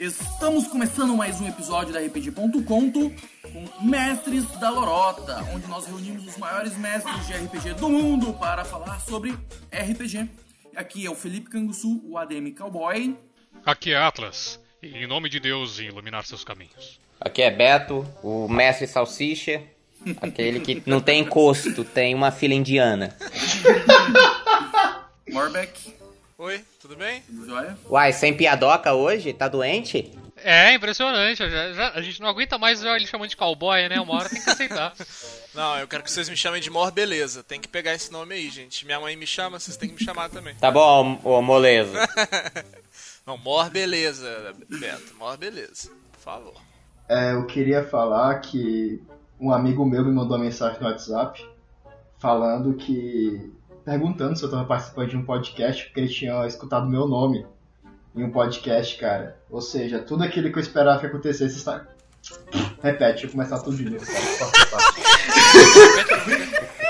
Estamos começando mais um episódio da RPG.conto com Mestres da Lorota, onde nós reunimos os maiores mestres de RPG do mundo para falar sobre RPG. Aqui é o Felipe Canguçu, o ADM Cowboy. Aqui é Atlas, e em nome de Deus iluminar seus caminhos. Aqui é Beto, o mestre salsicha, aquele que não tem encosto, tem uma filha indiana. Morbeck, Oi, tudo bem? tudo jóia? Uai, sem piadoca hoje? Tá doente? É, impressionante. já- já- a gente não aguenta mais ele chamando de cowboy, né? Uma hora tem que aceitar. Não, eu quero que vocês me chamem de Mor Beleza. Tem que pegar esse nome aí, gente. Minha mãe me chama, vocês têm que me chamar também. Tá bom, ô moleza. Não, Mor Beleza, Beto. Mor Beleza, por favor. É, eu queria falar que um amigo meu me mandou uma mensagem no WhatsApp falando que. Perguntando se eu tava participando de um podcast, porque ele tinha escutado meu nome em um podcast, cara. Ou seja, tudo aquilo que eu esperava que acontecesse está. Repete, deixa eu começar tudo de novo, cara.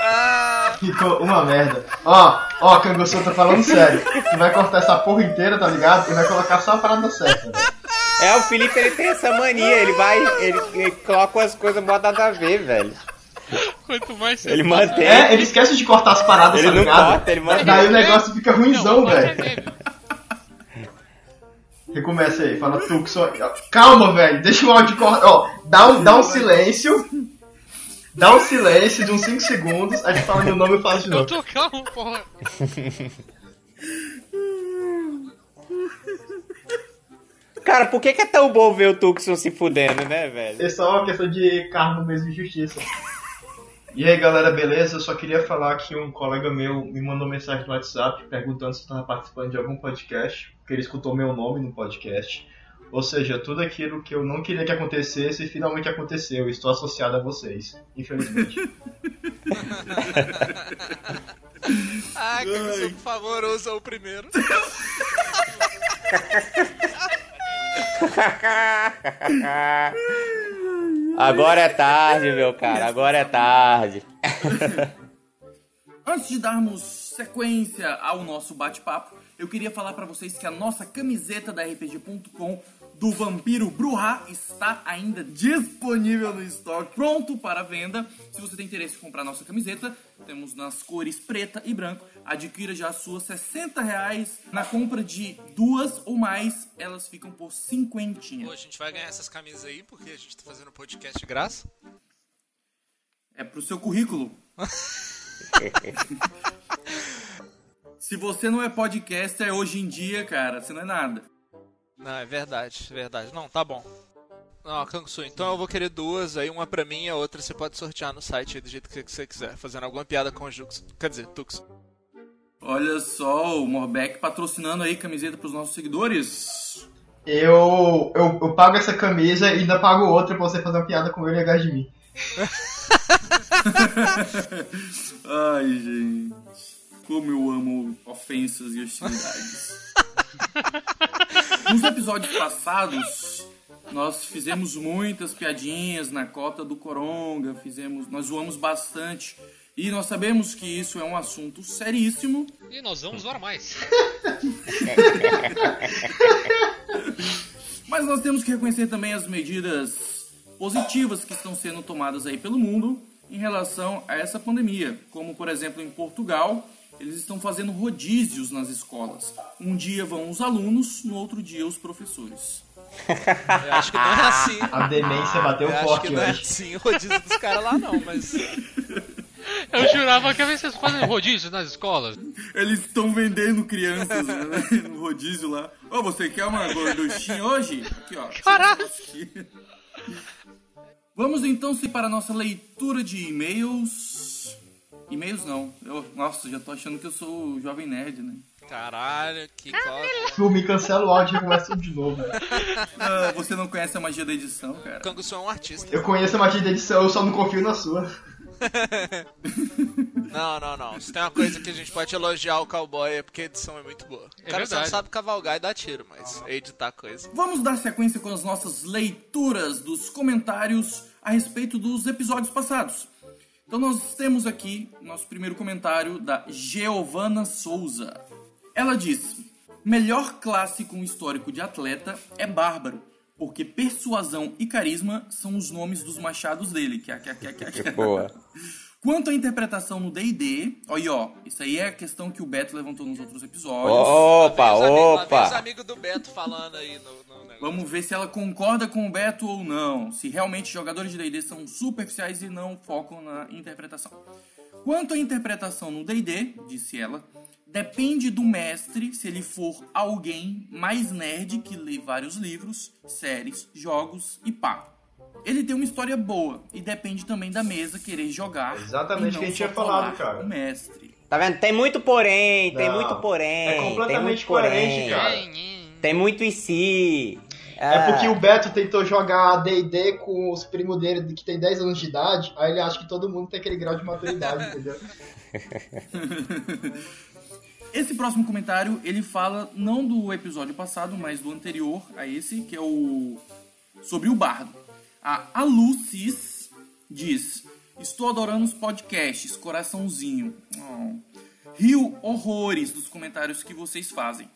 Ah, Ficou uma merda. Ó, ó, eu tô falando sério. Tu vai cortar essa porra inteira, tá ligado? E vai colocar só a parada certa, velho. É, o Felipe ele tem essa mania, ele vai, ele, ele coloca as coisas mó nada a ver, velho. Quanto mais você Ele mantém. É, ele esquece de cortar as paradas, Ele tá não ligado? corta, ele mantém. Daí o negócio fica ruimzão, velho. Recomeça aí, fala Tuxo. Calma, velho, deixa o áudio cortar. Ó, dá um, dá um silêncio. Dá um silêncio de uns 5 segundos, a gente fala meu nome e fala de Eu novo. tô calmo, porra. Cara, por que, que é tão bom ver o Tucson se fudendo, né, velho? É só uma questão de karma mesmo e justiça. E aí galera, beleza? Eu só queria falar que um colega meu me mandou mensagem no WhatsApp perguntando se eu estava participando de algum podcast, porque ele escutou meu nome no podcast. Ou seja, tudo aquilo que eu não queria que acontecesse finalmente aconteceu. e Estou associado a vocês, infelizmente. ah Caguçu, por favor, usa o primeiro. Agora é tarde, meu cara, agora é tarde. Antes de darmos sequência ao nosso bate-papo, eu queria falar pra vocês que a nossa camiseta da RPG.com do Vampiro Bruhá está ainda disponível no estoque, pronto para venda. Se você tem interesse em comprar nossa camiseta, temos nas cores preta e branco. Adquira já a sua 60 reais. Na compra de duas ou mais, elas ficam por cinquentinha. Pô, a gente vai ganhar essas camisas aí porque a gente tá fazendo podcast de graça. É pro seu currículo. Se você não é podcaster hoje em dia, cara, você não é nada. Não, é verdade, é verdade. Não, tá bom. Não, Kangsu, então eu vou querer duas, aí uma pra mim e a outra você pode sortear no site aí do jeito que você quiser, fazendo alguma piada com o Jux. Quer dizer, Tux. Olha só, o Morbeck patrocinando aí camiseta pros nossos seguidores. Eu, eu, eu pago essa camisa e ainda pago outra pra você fazer uma piada com ele e de mim. Ai, gente. Como eu amo ofensas e hostilidades. Nos episódios passados, nós fizemos muitas piadinhas na cota do Coronga, fizemos, nós zoamos bastante. E nós sabemos que isso é um assunto seríssimo, E nós vamos zoar mais. Mas nós temos que reconhecer também as medidas positivas que estão sendo tomadas aí pelo mundo em relação a essa pandemia. Como, por exemplo, em Portugal, eles estão fazendo rodízios nas escolas. Um dia vão os alunos, no outro dia os professores. Eu acho que não é assim. A demência bateu Eu acho forte que não é hoje. assim o rodízio dos caras lá não, mas... Eu jurava que vocês fazem rodízio nas escolas. Eles estão vendendo crianças né, no rodízio lá. Ô, você quer uma gorduchinha hoje? Aqui, ó. Caralho! Vamos então se para a nossa leitura de e-mails. E-mails não. Eu, nossa, já tô achando que eu sou o jovem nerd, né? Caralho, que coisa. Tu me cancela o áudio e começa tudo de novo. Ah, você não conhece a magia da edição, cara. Kangusu é um artista. Eu conheço a magia da edição, eu só não confio na sua. Não, não, não. Se tem uma coisa que a gente pode elogiar o cowboy é porque a edição é muito boa. O É cara só não verdade. sabe cavalgar e dar tiro, mas editar coisa. Vamos dar sequência com as nossas leituras dos comentários a respeito dos episódios passados. Então nós temos aqui nosso primeiro comentário da Giovana Souza. Ela diz: Melhor classe com histórico de atleta é Bárbaro, porque persuasão e carisma são os nomes dos machados dele. Que, que, que, que, que. Boa. Quanto à interpretação no D&D, olha, ó, isso aí é a questão que o Beto levantou nos outros episódios. Opa, vem os amigos- opa. amigos do Beto falando aí no. Vamos ver se ela concorda com o Beto ou não. Se realmente jogadores de D&D são superficiais e não focam na interpretação. Quanto à interpretação no D&D, disse ela, depende do mestre se ele for alguém mais nerd que lê vários livros, séries, jogos e pá. Ele tem uma história boa e depende também da mesa querer jogar. Exatamente o que a gente tinha falado, cara. O mestre. Tá vendo? Tem muito porém, tem Não, muito porém. é tem completamente muito porém. coerente, cara. Tem muito e se. É porque o Beto tentou jogar D&D com os primos dele que tem 10 anos de idade, aí ele acha que todo mundo tem aquele grau de maturidade, entendeu? Esse próximo comentário, ele fala não do episódio passado, mas do anterior a esse, que é o sobre o bardo. A Alucis diz: Estou adorando os podcasts, coraçãozinho. Oh. Rio horrores dos comentários que vocês fazem.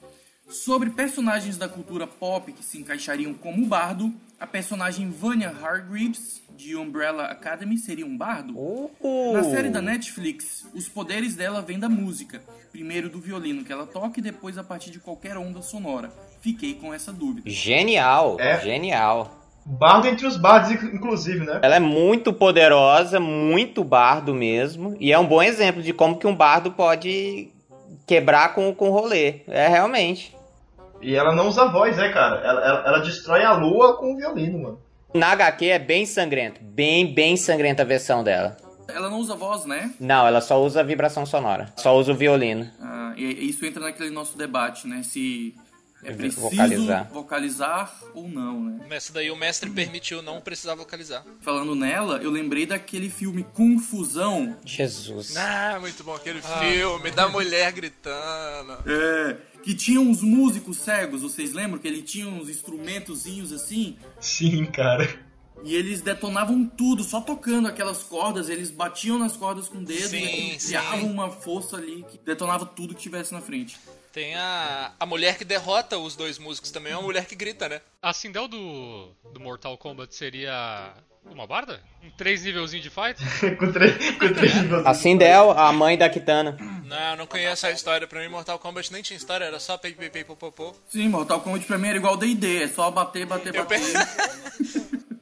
Sobre personagens da cultura pop que se encaixariam como bardo, a personagem Vanya Hargreaves, de Umbrella Academy, seria um bardo? Uh, Na série da Netflix, os poderes dela vêm da música. Primeiro do violino que ela toca e depois a partir de qualquer onda sonora. Fiquei com essa dúvida. Genial, É. genial. Bardo entre os bardos, inclusive, né? Ela é muito poderosa, muito bardo mesmo. E é um bom exemplo de como que um bardo pode quebrar com, com o rolê. É realmente. E ela não usa voz, né, cara? Ela, ela, ela destrói a lua com o violino, mano. Na HQ é bem sangrento. Bem, bem sangrenta a versão dela. Ela não usa voz, né? Não, ela só usa vibração sonora. Só usa o violino. Ah, e isso entra naquele nosso debate, né? Se é preciso Vocalizar. vocalizar, ou não, né? Essa daí o mestre permitiu não precisar vocalizar. Falando nela, eu lembrei daquele filme Confusão. Jesus. Ah, muito bom aquele filme da mulher gritando. É, que tinha uns músicos cegos, vocês lembram? Que ele tinha uns instrumentozinhos assim? Sim, cara. E eles detonavam tudo, só tocando aquelas cordas, eles batiam nas cordas com o dedo Sim, e sim. criavam uma força ali que detonava tudo que tivesse na frente. Tem a, a mulher que derrota os dois músicos também, é uma mulher que grita, né? A Sindel do, do Mortal Kombat seria uma barda? Um três nívelzinho de fight? com três, com três níveis. A Sindel, a mãe da Kitana. Não, eu não conheço a história. Pra mim, Mortal Kombat nem tinha história, era só pei, pei. Sim, Mortal Kombat pra mim era igual D&D, é só bater, bater, Eu bater.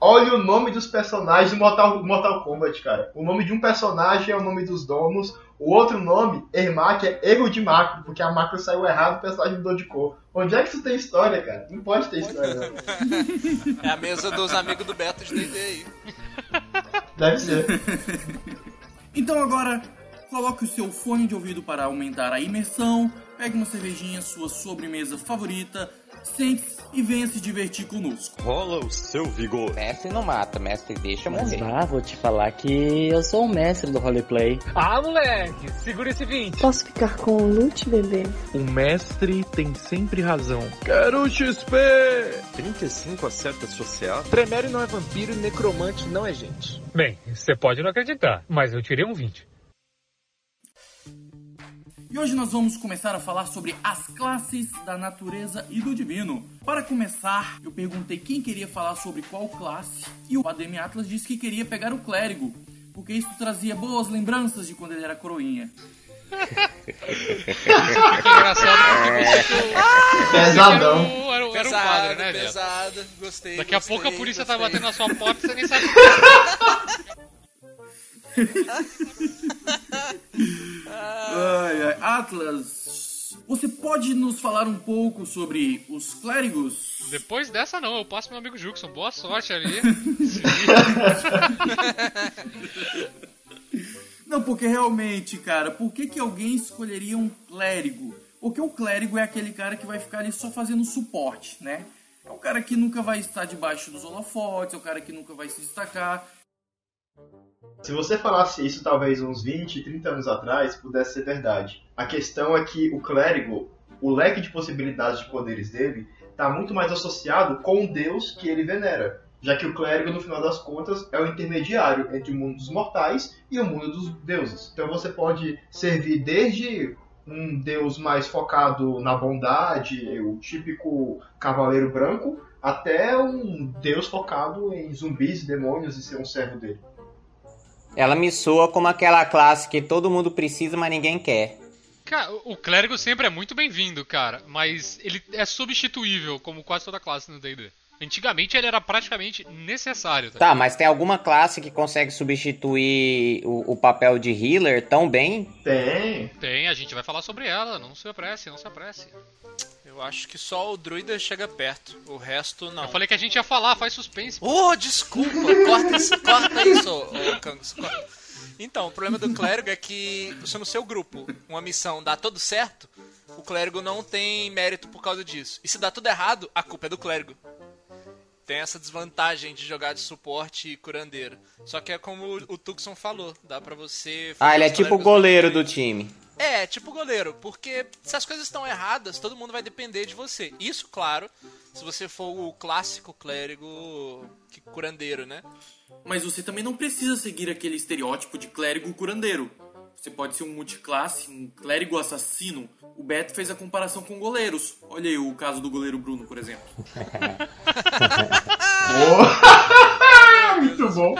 Olha o nome dos personagens do Mortal, Mortal Kombat, cara. O nome de um personagem é o nome dos donos. O outro nome, Ermac, é Ego de Macro, porque a macro saiu errado o personagem mudou de cor. Onde é que isso tem história, cara? Não pode ter história, não. É a mesa dos amigos do Beto de D&D aí. Deve ser. Então agora, coloque o seu fone de ouvido para aumentar a imersão, pegue uma cervejinha, sua sobremesa favorita, sente-se e venha se divertir conosco. Rola o seu vigor. Mestre não mata, mestre deixa Mas morrer. vá, vou te falar que eu sou o mestre do roleplay. Ah, moleque, segura esse 20. Posso ficar com o loot, bebê? O mestre tem sempre razão. Quero XP! 35 acerta social. Tremere não é vampiro e necromante não é gente. Bem, você pode não acreditar, mas eu tirei um 20. E hoje nós vamos começar a falar sobre as classes da natureza e do divino. Para começar, eu perguntei quem queria falar sobre qual classe, e o Ademi Atlas disse que queria pegar o clérigo, porque isso trazia boas lembranças de quando ele era coroinha. Que engraçado porque Pesadão. era, um quadro, né, velho? pesado. Gostei, Daqui a gostei, pouco a polícia tá gostei. batendo na sua porta e você nem sabe. Ai, ai. Atlas, você pode nos falar um pouco sobre os clérigos? Depois dessa não, eu passo pro meu amigo Juxon. Boa sorte ali. Não, porque realmente, cara, por que, que alguém escolheria um clérigo? Porque o clérigo é aquele cara que vai ficar ali só fazendo suporte, né? É o cara que nunca vai estar debaixo dos holofotes, é o cara que nunca vai se destacar. Se você falasse isso talvez uns 20, 30 anos atrás, pudesse ser verdade. A questão é que o clérigo, o leque de possibilidades de poderes dele, está muito mais associado com o deus que ele venera. Já que o clérigo, no final das contas, é o intermediário entre o mundo dos mortais e o mundo dos deuses. Então você pode servir desde um deus mais focado na bondade, o típico cavaleiro branco, até um deus focado em zumbis e demônios e ser um servo dele. Ela me soa como aquela classe que todo mundo precisa, mas ninguém quer. Cara, o clérigo sempre é muito bem-vindo, cara, mas ele é substituível, como quase toda classe no D&D. Antigamente ele era praticamente necessário. Tá, mas tem alguma classe que consegue substituir o, o, papel de healer tão bem? Tem. Tem, a gente vai falar sobre ela, não se apresse, não se apresse. Eu acho que só o druida chega perto, o resto não. Eu falei que a gente ia falar, faz suspense. Oh, desculpa, corta isso, corta isso, oh, Kangus, corta. Então, o problema do clérigo é que se no seu grupo uma missão dá tudo certo, o clérigo não tem mérito por causa disso. E se dá tudo errado, a culpa é do clérigo tem essa desvantagem de jogar de suporte e curandeiro. Só que é como o Tucson falou, dá pra você. Ah, ele é tipo o goleiro do time. É, tipo goleiro, porque se as coisas estão erradas, todo mundo vai depender de você. Isso, claro, se você for o clássico clérigo curandeiro, né? Mas você também não precisa seguir aquele estereótipo de clérigo curandeiro. Você pode ser um multiclasse, um clérigo assassino. O Beto fez a comparação com goleiros. Olha aí o caso do goleiro Bruno, por exemplo. Muito bom.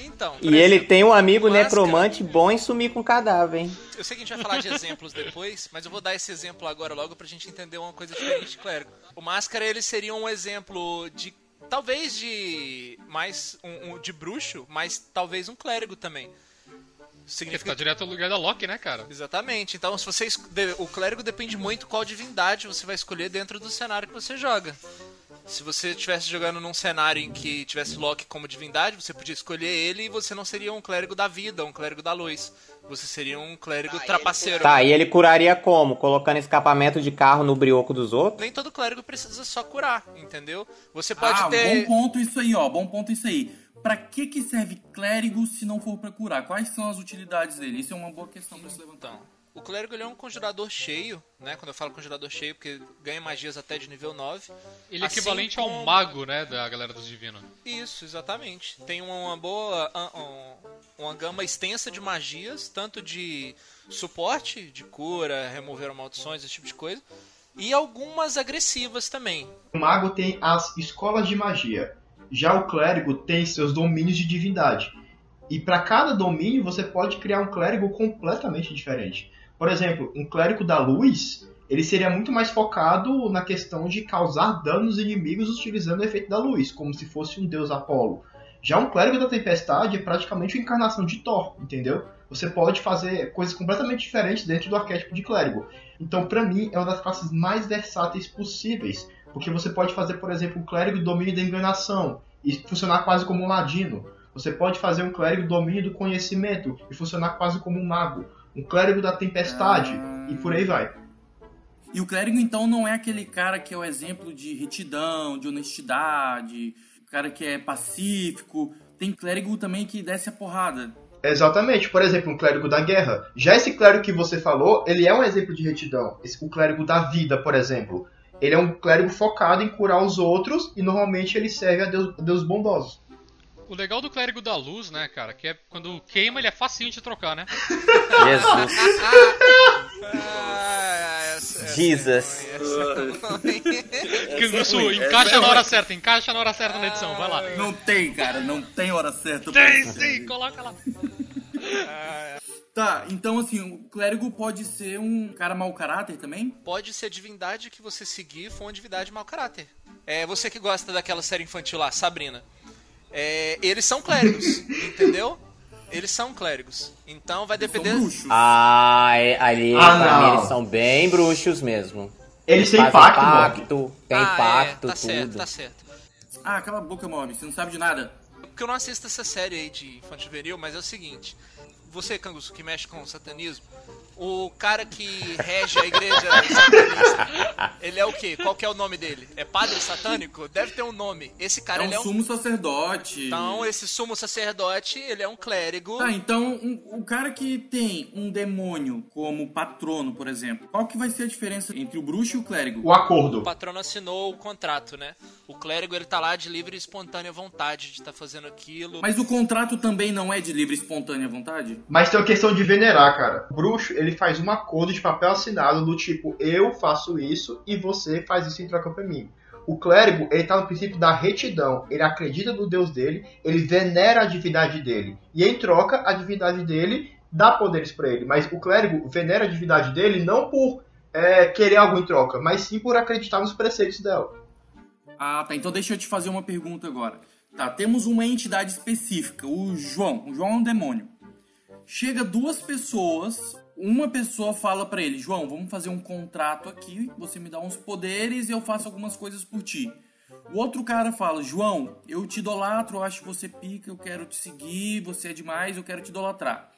Então, e ele tem um amigo máscara... necromante bom em sumir com cadáver, hein? Eu sei que a gente vai falar de exemplos depois, mas eu vou dar esse exemplo agora logo pra gente entender uma coisa diferente de clérigo. O máscara, ele seria um exemplo de talvez de mais um, um, de bruxo, mas talvez um clérigo também. Significa ficar direto no lugar da Loki, né, cara? Exatamente. Então, se você o clérigo depende muito qual divindade você vai escolher dentro do cenário que você joga. Se você estivesse jogando num cenário em que tivesse Loki como divindade, você podia escolher ele e você não seria um clérigo da vida, um clérigo da luz. Você seria um clérigo ah, trapaceiro. Tá, e ele curaria como? Colocando escapamento de carro no brioco dos outros? Nem todo clérigo precisa só curar, entendeu? Você pode ah, ter. Bom ponto isso aí, ó. Bom ponto isso aí. Pra que que serve clérigo se não for pra curar? Quais são as utilidades dele? Isso é uma boa questão pra se levantar. Então, o clérigo ele é um conjurador cheio, né? Quando eu falo conjurador cheio, porque ganha magias até de nível 9. Ele é assim equivalente como... ao mago, né? Da galera dos divinos. Isso, exatamente. Tem uma boa. uma gama extensa de magias, tanto de suporte, de cura, remover maldições, esse tipo de coisa. E algumas agressivas também. O mago tem as escolas de magia. Já o clérigo tem seus domínios de divindade. E para cada domínio você pode criar um clérigo completamente diferente. Por exemplo, um clérigo da luz, ele seria muito mais focado na questão de causar danos inimigos utilizando o efeito da luz, como se fosse um deus Apolo. Já um clérigo da tempestade é praticamente uma encarnação de Thor, entendeu? Você pode fazer coisas completamente diferentes dentro do arquétipo de clérigo. Então, para mim, é uma das classes mais versáteis possíveis, porque você pode fazer, por exemplo, um clérigo do domínio da enganação e funcionar quase como um ladino. Você pode fazer um clérigo do domínio do conhecimento e funcionar quase como um mago. Um clérigo da tempestade e por aí vai. E o clérigo, então, não é aquele cara que é o exemplo de retidão, de honestidade, o cara que é pacífico. Tem clérigo também que desce a porrada. Exatamente. Por exemplo, um clérigo da guerra. Já esse clérigo que você falou, ele é um exemplo de retidão. Esse, o clérigo da vida, por exemplo ele é um clérigo focado em curar os outros e normalmente ele serve a Deus, a Deus bondosos. O legal do clérigo da luz, né, cara, que é quando queima ele é facinho de trocar, né? Jesus. ah, Jesus. Kangusu, encaixa na hora certa, encaixa na hora certa na edição, vai lá. Não tem, cara, não tem hora certa. Tem sim, coloca lá. Tá, então assim, o clérigo pode ser um cara mau caráter também? Pode ser a divindade que você seguir for uma divindade mau caráter. É você que gosta daquela série infantil lá, Sabrina. É, eles são clérigos, entendeu? Eles são clérigos. Então vai depender. São bruxos. Ah, é, ali ah, pra mim eles são bem bruxos mesmo. Eles, têm pacto, pacto tem ah, pacto, é, tá tudo. certo, tá certo. Ah, cala a boca, Mob, você não sabe de nada. Porque eu não assisto essa série aí de infantil juvenil, mas é o seguinte você, Canguço, que mexe com o satanismo, o cara que rege a igreja satanista, Ele é o quê? Qual que é o nome dele? É padre satânico? Deve ter um nome. Esse cara, é um ele é um... sumo sacerdote. Então, esse sumo sacerdote, ele é um clérigo. Tá, então, um, o cara que tem um demônio como patrono, por exemplo, qual que vai ser a diferença entre o bruxo e o clérigo? O acordo. O patrono assinou o contrato, né? O clérigo, ele tá lá de livre e espontânea vontade de estar tá fazendo aquilo. Mas o contrato também não é de livre e espontânea vontade? Mas tem uma questão de venerar, cara. O bruxo, ele faz um acordo de papel assinado do tipo, eu faço isso e você faz isso em troca pra mim. O clérigo, ele tá no princípio da retidão. Ele acredita no Deus dele, ele venera a divindade dele. E em troca, a divindade dele dá poderes para ele. Mas o clérigo venera a divindade dele não por é, querer algo em troca, mas sim por acreditar nos preceitos dela. Ah, tá. Então deixa eu te fazer uma pergunta agora. Tá, temos uma entidade específica, o João. O João é um demônio. Chega duas pessoas uma pessoa fala para ele: João, vamos fazer um contrato aqui, você me dá uns poderes e eu faço algumas coisas por ti. O outro cara fala: João, eu te idolatro, eu acho você pica, eu quero te seguir, você é demais, eu quero te idolatrar.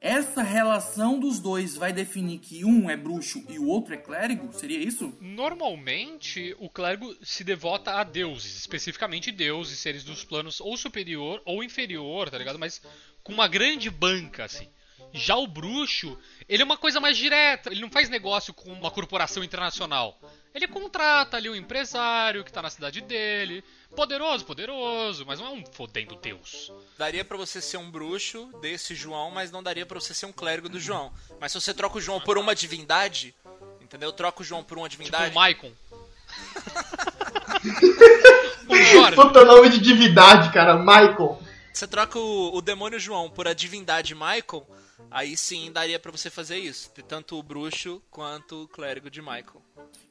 Essa relação dos dois vai definir que um é bruxo e o outro é clérigo? Seria isso? Normalmente, o clérigo se devota a deuses, especificamente deuses, seres dos planos ou superior ou inferior, tá ligado? Mas com uma grande banca, assim. Já o bruxo, ele é uma coisa mais direta, ele não faz negócio com uma corporação internacional. Ele contrata ali um empresário que tá na cidade dele. Poderoso, poderoso, mas não é um fodendo Deus. Daria para você ser um bruxo desse João, mas não daria para você ser um clérigo do João. Mas se você troca o João por uma divindade, entendeu? Troca o João por uma divindade. Tipo o Maicon. Puta nome de divindade, cara, Michael. Você troca o, o demônio João por a divindade Michael, aí sim daria para você fazer isso. Tanto o bruxo quanto o clérigo de Michael.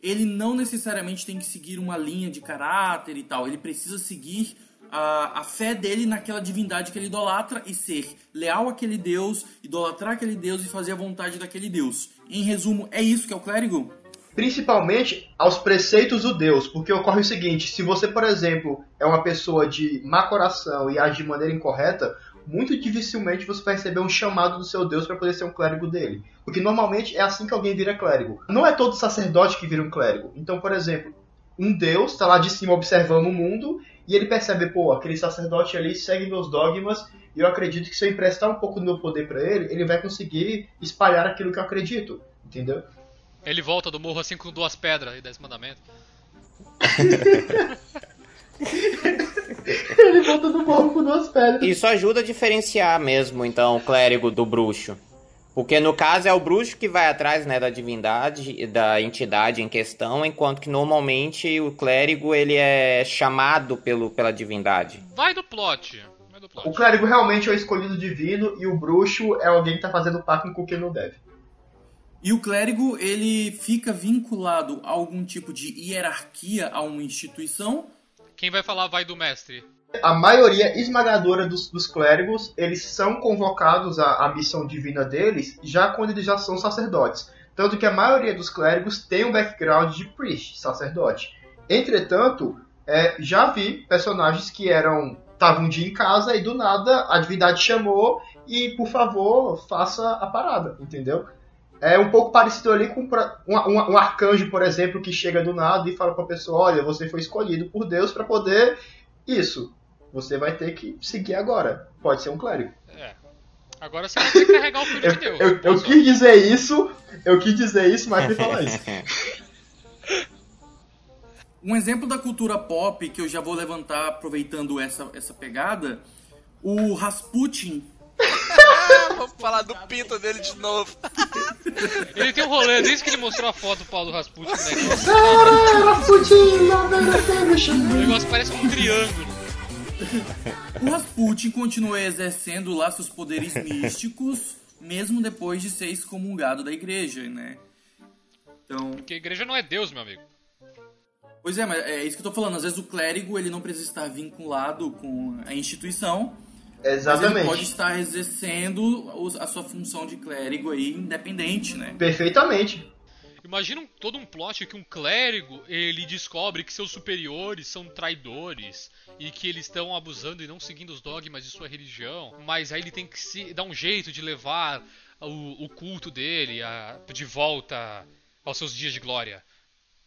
Ele não necessariamente tem que seguir uma linha de caráter e tal. Ele precisa seguir a, a fé dele naquela divindade que ele idolatra e ser leal àquele Deus, idolatrar aquele Deus e fazer a vontade daquele Deus. Em resumo, é isso que é o clérigo? principalmente aos preceitos do Deus, porque ocorre o seguinte: se você, por exemplo, é uma pessoa de má coração e age de maneira incorreta, muito dificilmente você vai receber um chamado do seu Deus para poder ser um clérigo dele. Porque normalmente é assim que alguém vira clérigo. Não é todo sacerdote que vira um clérigo. Então, por exemplo, um Deus está lá de cima observando o mundo e ele percebe, pô, aquele sacerdote ali segue meus dogmas e eu acredito que se eu emprestar um pouco do meu poder para ele, ele vai conseguir espalhar aquilo que eu acredito, entendeu? Ele volta do morro assim com duas pedras e dez mandamentos. Ele volta do morro com duas pedras. Isso ajuda a diferenciar mesmo, então, o clérigo do bruxo. Porque no caso é o bruxo que vai atrás né, da divindade, da entidade em questão, enquanto que normalmente o clérigo ele é chamado pelo, pela divindade. Vai do plot. Vai do plot. O clérigo realmente é o escolhido divino e o bruxo é alguém que está fazendo pacto com quem não deve. E o clérigo, ele fica vinculado a algum tipo de hierarquia a uma instituição? Quem vai falar vai do mestre. A maioria esmagadora dos, dos clérigos, eles são convocados à, à missão divina deles já quando eles já são sacerdotes. Tanto que a maioria dos clérigos tem um background de priest, sacerdote. Entretanto, é, já vi personagens que eram estavam um dia em casa e do nada a divindade chamou e por favor faça a parada, entendeu? É um pouco parecido ali com um, um, um, arcanjo, por exemplo, que chega do nada e fala para a pessoa: Olha, você foi escolhido por Deus para poder isso. Você vai ter que seguir agora. Pode ser um clérigo. É. Agora você vai ter que carregar o filho eu, de Deus. Eu, eu quis dizer isso, eu quis dizer isso, mas sem falar isso. Um exemplo da cultura pop que eu já vou levantar aproveitando essa, essa pegada, o Rasputin Vamos falar do pinto dele de novo. Ele tem um rolê, desde que ele mostrou a foto do Paulo Rasputin, né? O negócio parece um triângulo. O Rasputin continua exercendo lá seus poderes místicos, mesmo depois de ser excomungado da igreja, né? Então... Porque a igreja não é Deus, meu amigo. Pois é, mas é isso que eu tô falando. Às vezes o clérigo ele não precisa estar vinculado com a instituição, Exatamente. Mas ele pode estar exercendo a sua função de clérigo aí independente, né? Perfeitamente. Imagina todo um plot que um clérigo ele descobre que seus superiores são traidores e que eles estão abusando e não seguindo os dogmas de sua religião, mas aí ele tem que se dar um jeito de levar o, o culto dele a, de volta aos seus dias de glória.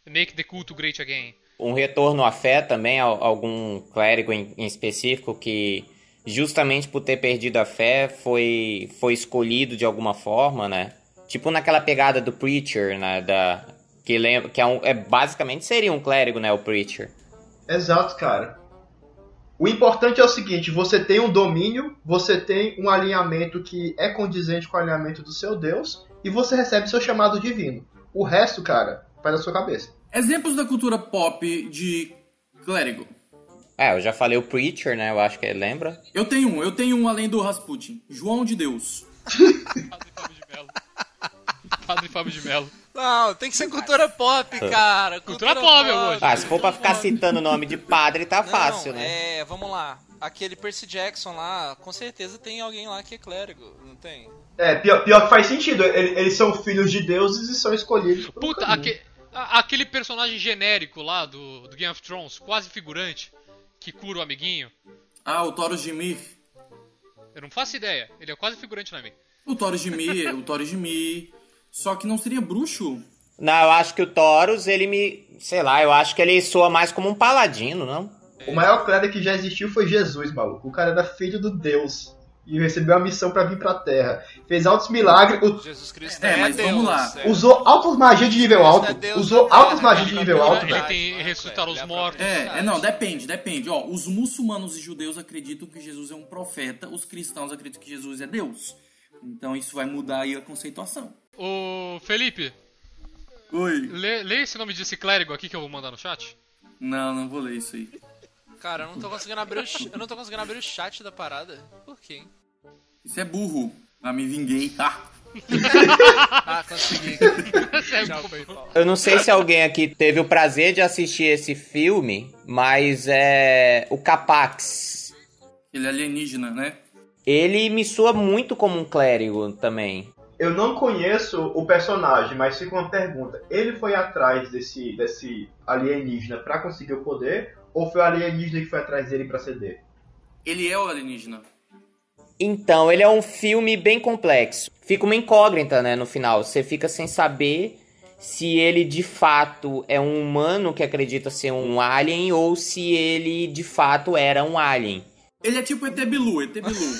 Make the culto great again. Um retorno à fé também, algum clérigo em, em específico que justamente por ter perdido a fé foi, foi escolhido de alguma forma, né? Tipo naquela pegada do Preacher, né? Da, que lembra, que é, um, é basicamente seria um clérigo, né? O Preacher. Exato, cara. O importante é o seguinte: você tem um domínio, você tem um alinhamento que é condizente com o alinhamento do seu Deus, e você recebe seu chamado divino. O resto, cara, vai na sua cabeça. Exemplos da cultura pop de clérigo. É, eu já falei o Preacher, né? Eu acho que ele lembra. Eu tenho um, eu tenho um além do Rasputin. João de Deus. Padre Fábio de Melo. Padre Fábio de Melo. Não, tem que ser cultura pop, cara. Cultura, cultura pop, pop. Ah, se for pra ficar citando o nome de padre, tá Não, fácil, né? É, vamos lá. Aquele Percy Jackson lá, com certeza tem alguém lá que é clérigo, não tem? É, pior, pior que faz sentido. Eles, eles são filhos de deuses e são escolhidos. Puta, aque, aquele personagem genérico lá do, do Game of Thrones, quase figurante, que cura o amiguinho. Ah, o Thoros de Mir. Eu não faço ideia, ele é quase figurante na mim. O Thoros de Mir, o Thoros de Mir. Só que não seria bruxo? Não, eu acho que o Taurus, ele me. Sei lá, eu acho que ele soa mais como um paladino, não? O maior clérigo que já existiu foi Jesus, maluco. O cara era filho do Deus. E recebeu a missão para vir pra Terra. Fez altos milagres. O... Jesus Cristo é, é mas Deus, vamos lá. É. Usou altas magias de nível alto. É usou altas magias de nível alto. Ele tem ressuscitar os mortos. É, é, não, depende, depende. Ó, os muçulmanos e judeus acreditam que Jesus é um profeta. Os cristãos acreditam que Jesus é Deus. Então isso vai mudar aí a conceituação. Ô, Felipe. Oi. Lê, lê esse nome desse clérigo aqui que eu vou mandar no chat. Não, não vou ler isso aí. Cara, eu não tô conseguindo abrir o, eu não tô conseguindo abrir o chat da parada. Por quê? Isso é burro. Ah, me vinguei. Ah. ah, consegui. Eu não sei se alguém aqui teve o prazer de assistir esse filme, mas é o Capax. Ele é alienígena, né? Ele me soa muito como um clérigo também. Eu não conheço o personagem, mas fica uma pergunta. Ele foi atrás desse, desse alienígena para conseguir o poder? Ou foi o alienígena que foi atrás dele para ceder? Ele é o alienígena. Então, ele é um filme bem complexo. Fica uma incógnita, né, no final. Você fica sem saber se ele de fato é um humano que acredita ser um alien ou se ele de fato era um alien. Ele é tipo ET Bilu, ET Bilu.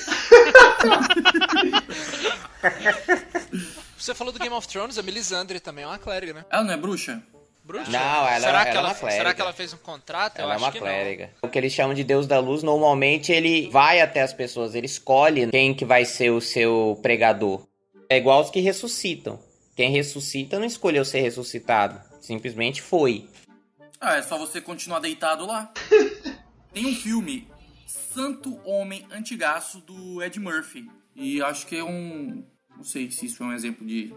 Você falou do Game of Thrones, a Melisandre também é uma clériga, né? Ela não é bruxa? Bruxa? Não, ela, será ela, que ela, é clériga. Será que ela fez um contrato? Ela Eu é uma acho clériga. O que eles chamam de Deus da Luz, normalmente ele vai até as pessoas, ele escolhe quem que vai ser o seu pregador. É igual os que ressuscitam. Quem ressuscita não escolheu ser ressuscitado, simplesmente foi. Ah, é só você continuar deitado lá. Tem um filme Santo Homem Antigaço do Ed Murphy. E acho que é um. Não sei se isso é um exemplo de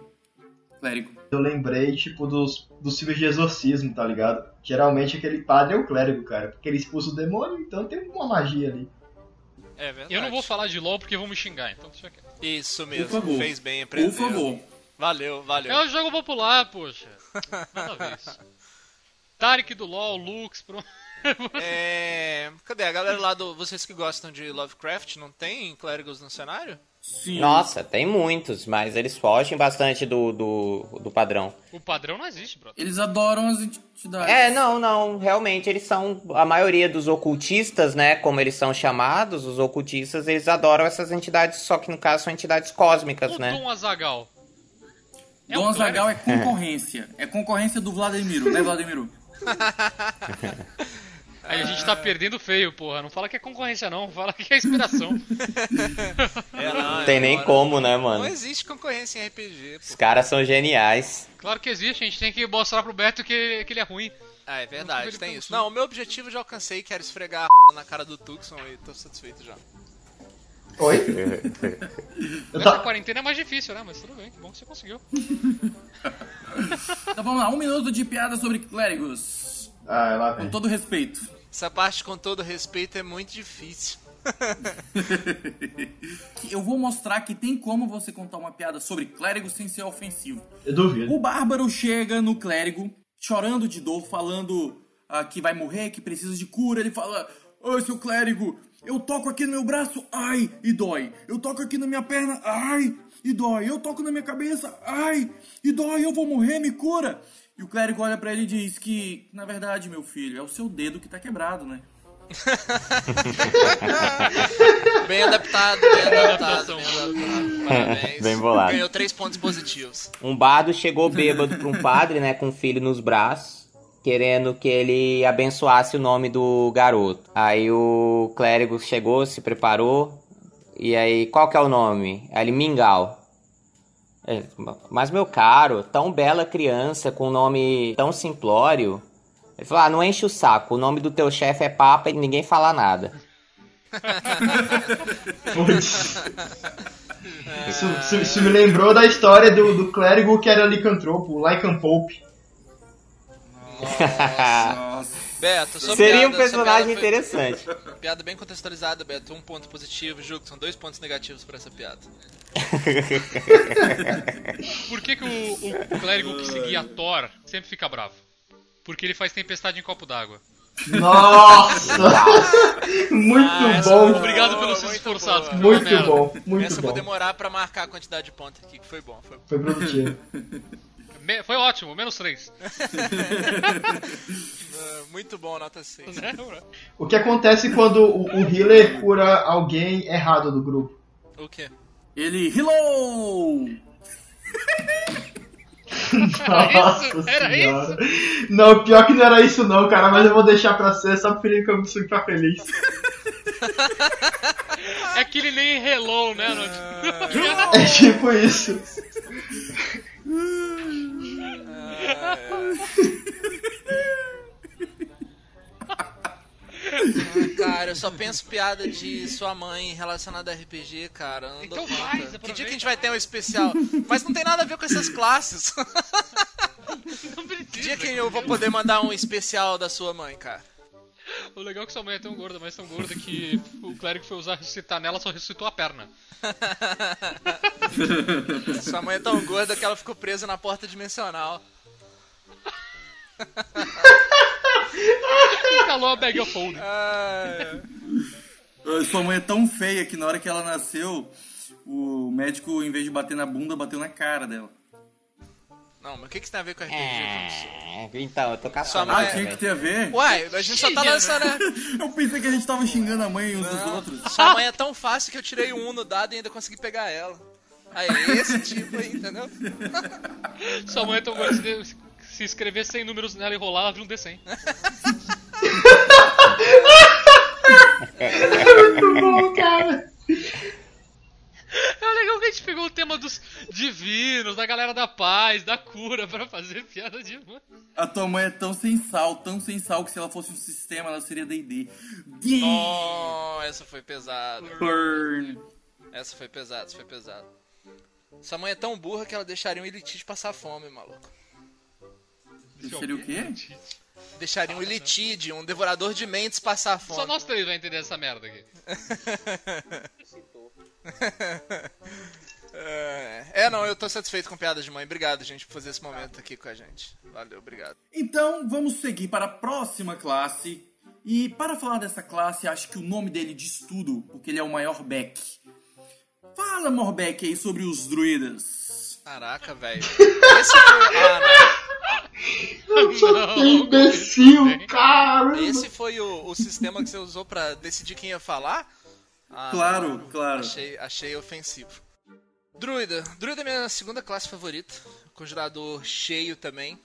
clérigo. Eu lembrei, tipo, dos, dos filmes de exorcismo, tá ligado? Geralmente aquele padre é o clérigo, cara. Porque ele expulsa o demônio, então tem uma magia ali. É verdade. Eu não vou falar de LOL porque vão me xingar, então deixa quieto. Isso mesmo, Por favor. fez bem, aprendeu. Por favor. Valeu, valeu. É um jogo popular, poxa. Nada a ver isso. Tarek do LoL, Lux, pronto. É... Cadê a galera lá do. Vocês que gostam de Lovecraft, não tem clérigos no cenário? Sim. Nossa, tem muitos, mas eles fogem bastante do, do, do padrão. O padrão não existe, brother. Eles adoram as entidades. É, não, não. Realmente, eles são. A maioria dos ocultistas, né? Como eles são chamados, os ocultistas, eles adoram essas entidades, só que no caso são entidades cósmicas, o né? Dom Azagal. É Dom Azagal é concorrência. É concorrência do Vladimiro, né, Vladimiro? Aí a gente tá perdendo feio, porra. Não fala que é concorrência, não. Fala que é inspiração. É, não, Não tem nem como, né, Não mano? existe concorrência em RPG. Os caras são geniais. Claro que existe, a gente tem que mostrar pro Beto que, que ele é ruim. Ah, é verdade, tem isso. Não, o meu objetivo eu já alcancei, que era esfregar a na cara do Tucson e tô satisfeito já. Oi? Eu Essa tá... quarentena é mais difícil, né? Mas tudo bem, que bom que você conseguiu. Então vamos lá, um minuto de piada sobre clérigos. Ah, lá Com vem. todo respeito. Essa parte, com todo respeito, é muito difícil. Eu vou mostrar que tem como você contar uma piada sobre clérigo sem ser ofensivo. Eu duvido. O bárbaro chega no clérigo, chorando de dor, falando ah, que vai morrer, que precisa de cura. Ele fala: Ô, seu clérigo, Eu toco aqui no meu braço, ai, e dói. Eu toco aqui na minha perna, ai, e dói. Eu toco na minha cabeça, ai, e dói. Eu vou morrer, me cura. E o clérigo olha para ele e diz que, na verdade, meu filho, é o seu dedo que tá quebrado, né? bem adaptado, bem adaptado, bem adaptado. Parabéns. Bem bolado. Ganhou três pontos positivos. Um bardo chegou bêbado pra um padre, né, com um filho nos braços, querendo que ele abençoasse o nome do garoto. Aí o clérigo chegou, se preparou, e aí, qual que é o nome? Aí ele, Mingau. É, mas meu caro, tão bela criança com um nome tão simplório. Ele falou: Ah, não enche o saco, o nome do teu chefe é Papa e ninguém fala nada. Isso, isso, isso me lembrou da história do, do clérigo que era licantropo, o Lycanthrope. Nossa. Beto, Seria piada, um personagem interessante. Foi... Piada bem contextualizada, Beto. Um ponto positivo, Juco. São dois pontos negativos pra essa piada. Por que, que o, o clérigo que seguia Thor sempre fica bravo? Porque ele faz tempestade em copo d'água. Nossa! muito Ah, essa- bom! Obrigado pelos seus esforçados. foi uma Muito merda. bom, muito Essa eu bom. vou demorar pra marcar a quantidade de pontos aqui, que foi bom. Foi, Foi produtivo. Me- Foi ótimo, menos 3. Ah, muito bom, nota 6. O que acontece quando o, o healer cura alguém errado do grupo? O quê? Ele hello! Nossa Era senhora. Não, pior que não era isso não, cara, mas eu vou deixar pra ser só pro Felipe Campos ficar feliz. É que ele nem hello, né? No... É tipo isso. Ah, cara, eu só penso piada de sua mãe relacionada a RPG, cara. Não Então conta. faz, que dia que a gente vai ter um especial? Mas não tem nada a ver com essas classes. Não precisa. Que dia que eu vou poder mandar um especial da sua mãe, cara? O legal é que sua mãe é tão gorda, mas tão gorda que o clérigo foi usar ressuscitar nela, só ressuscitou a perna. Sua mãe é tão gorda que ela ficou presa na porta dimensional. Calou a bag of holding. Ah, Ah, Sua mãe é tão feia que na hora que ela nasceu, o médico, em vez de bater na bunda, bateu na cara dela. não, mas o que, que isso tem a ver com RPG? É, então, eu tô Sua caçando. mãe- Ah, tinha que ter a ver? Uai, a gente só tá lançando. né? Eu pensei que a gente tava xingando a mãe uns dos outros. Sua mãe é tão fácil que eu tirei um no dado e ainda consegui pegar ela. Aí, esse tipo aí, entendeu? Sua mãe é tão gorda que se- escrever 100 números nela e rolar, ela vira um D100. Muito bom, cara. É legal que a gente pegou o tema dos divinos, da galera da paz, da cura, pra fazer piada de mãe. A tua mãe é tão sem sal, tão sem sal, que se ela fosse um sistema, ela seria D&D. Oh, essa foi pesada. Burn. Essa foi pesada, essa foi pesada. Sua mãe é tão burra que ela deixaria um elitite passar fome, maluco. Seria o quê? Deixaria um elitide, um devorador de mentes passar Só fome. nós três vai entender essa merda aqui. É, é, não, eu tô satisfeito com piadas de mãe. Obrigado, gente, por fazer esse momento aqui com a gente. Valeu, obrigado. Então, vamos seguir para a próxima classe. E para falar dessa classe, acho que o nome dele diz tudo, porque ele é o maior Beck. Fala, Morbeck, aí sobre os druidas. Caraca, velho. Esse foi. Ah, Eu sou Não, que imbecil, cara. Esse foi o, o sistema que você usou pra decidir quem ia falar? Ah, Claro, não. claro. Achei, achei ofensivo. Druida. Druida é minha segunda classe favorita. Conjurador cheio também.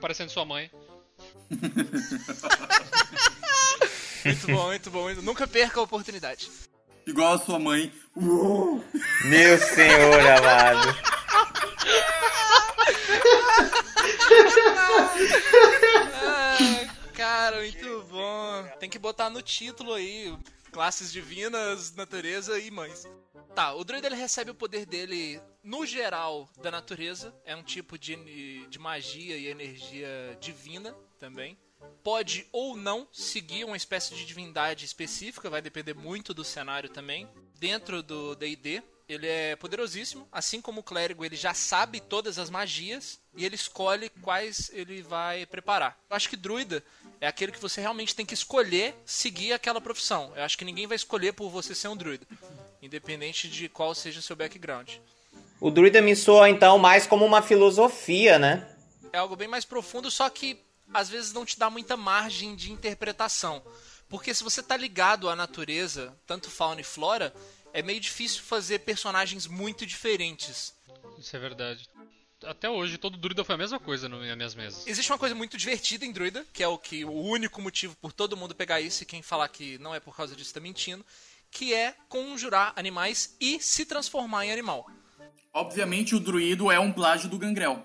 Parecendo sua mãe. Muito bom, muito bom. Nunca perca a oportunidade. Igual a sua mãe. Meu senhor amado. Cara, muito bom. Tem que botar no título aí. Classes divinas, natureza e mães. Tá, o druida ele recebe o poder dele, no geral, da natureza. É um tipo de, de magia e energia divina também. Pode ou não seguir uma espécie de divindade específica, vai depender muito do cenário também. Dentro do D&D, ele é poderosíssimo, assim como o clérigo, ele já sabe todas as magias e ele escolhe quais ele vai preparar. Eu acho que druida é aquele que você realmente tem que escolher seguir aquela profissão. Eu acho que ninguém vai escolher por você ser um druida, independente de qual seja o seu background. O druida me soa então mais como uma filosofia, né? É algo bem mais profundo, só que às vezes não te dá muita margem de interpretação. Porque se você tá ligado à natureza, tanto fauna e flora, é meio difícil fazer personagens muito diferentes. Isso é verdade. Até hoje, todo druida foi a mesma coisa nas minhas mesas. Existe uma coisa muito divertida em druida, que é o que o único motivo por todo mundo pegar isso, e quem falar que não é por causa disso tá mentindo, que é conjurar animais e se transformar em animal. Obviamente o druido é um plágio do gangrel.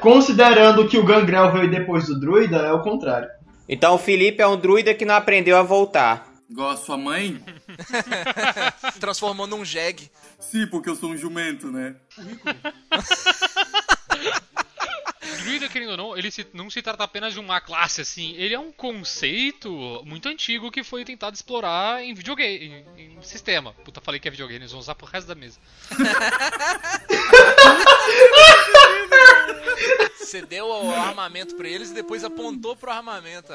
Considerando que o gangrel veio depois do druida, é o contrário. Então o Felipe é um druida que não aprendeu a voltar. Igual a sua mãe? Transformou num jegue. Sim, porque eu sou um jumento, né? Druida, querendo ou não, ele se- não se trata apenas de uma classe, assim. Ele é um conceito muito antigo que foi tentado explorar em videogame, em, em sistema. Puta, falei que é videogame, eles vão usar pro resto da mesa. Você deu o armamento pra eles e depois apontou pro armamento.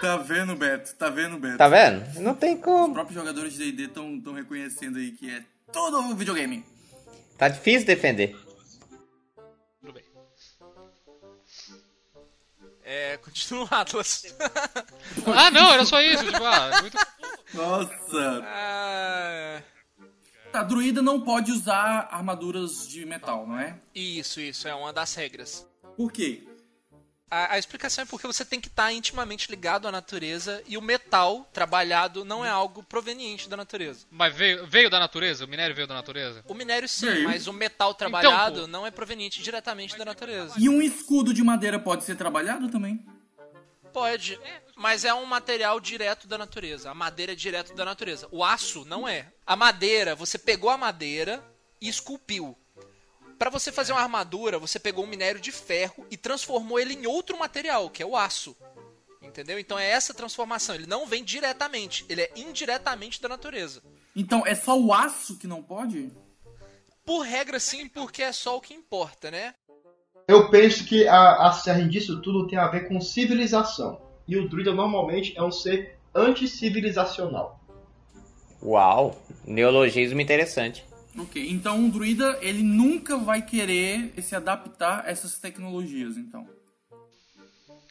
Tá vendo, Beto? Tá vendo, Beto? Tá vendo? Não tem Os como. próprios jogadores de D&D estão tão reconhecendo aí que é todo videogame. Tá difícil defender. Tudo bem. É, continua o Atlas. Ah, não, era só isso. Tipo, ah, muito... Nossa! Ah, Tá, druida não pode usar armaduras de metal, não é? isso, isso, é uma das regras. Por quê? A, a explicação é porque você tem que estar intimamente ligado à natureza e o metal trabalhado não é algo proveniente da natureza. Mas veio, veio da natureza? O minério veio da natureza? O minério sim, Veio. mas o metal trabalhado Então, pô. não é proveniente diretamente da natureza. E um escudo de madeira pode ser trabalhado também? Pode, mas é um material direto da natureza. A madeira é direto da natureza. O aço não é. A madeira, você pegou a madeira e esculpiu. Para você fazer uma armadura, você pegou um minério de ferro e transformou ele em outro material, que é o aço. Entendeu? Então é essa transformação. Ele não vem diretamente, ele é indiretamente da natureza. Então é só o aço que não pode? Por regra, sim, porque é só o que importa, né? Eu penso que a, a cerne disso tudo tem a ver com civilização. E o druida normalmente é um ser anticivilizacional. Uau, neologismo interessante. Ok, então um druida ele nunca vai querer se adaptar a essas tecnologias, então.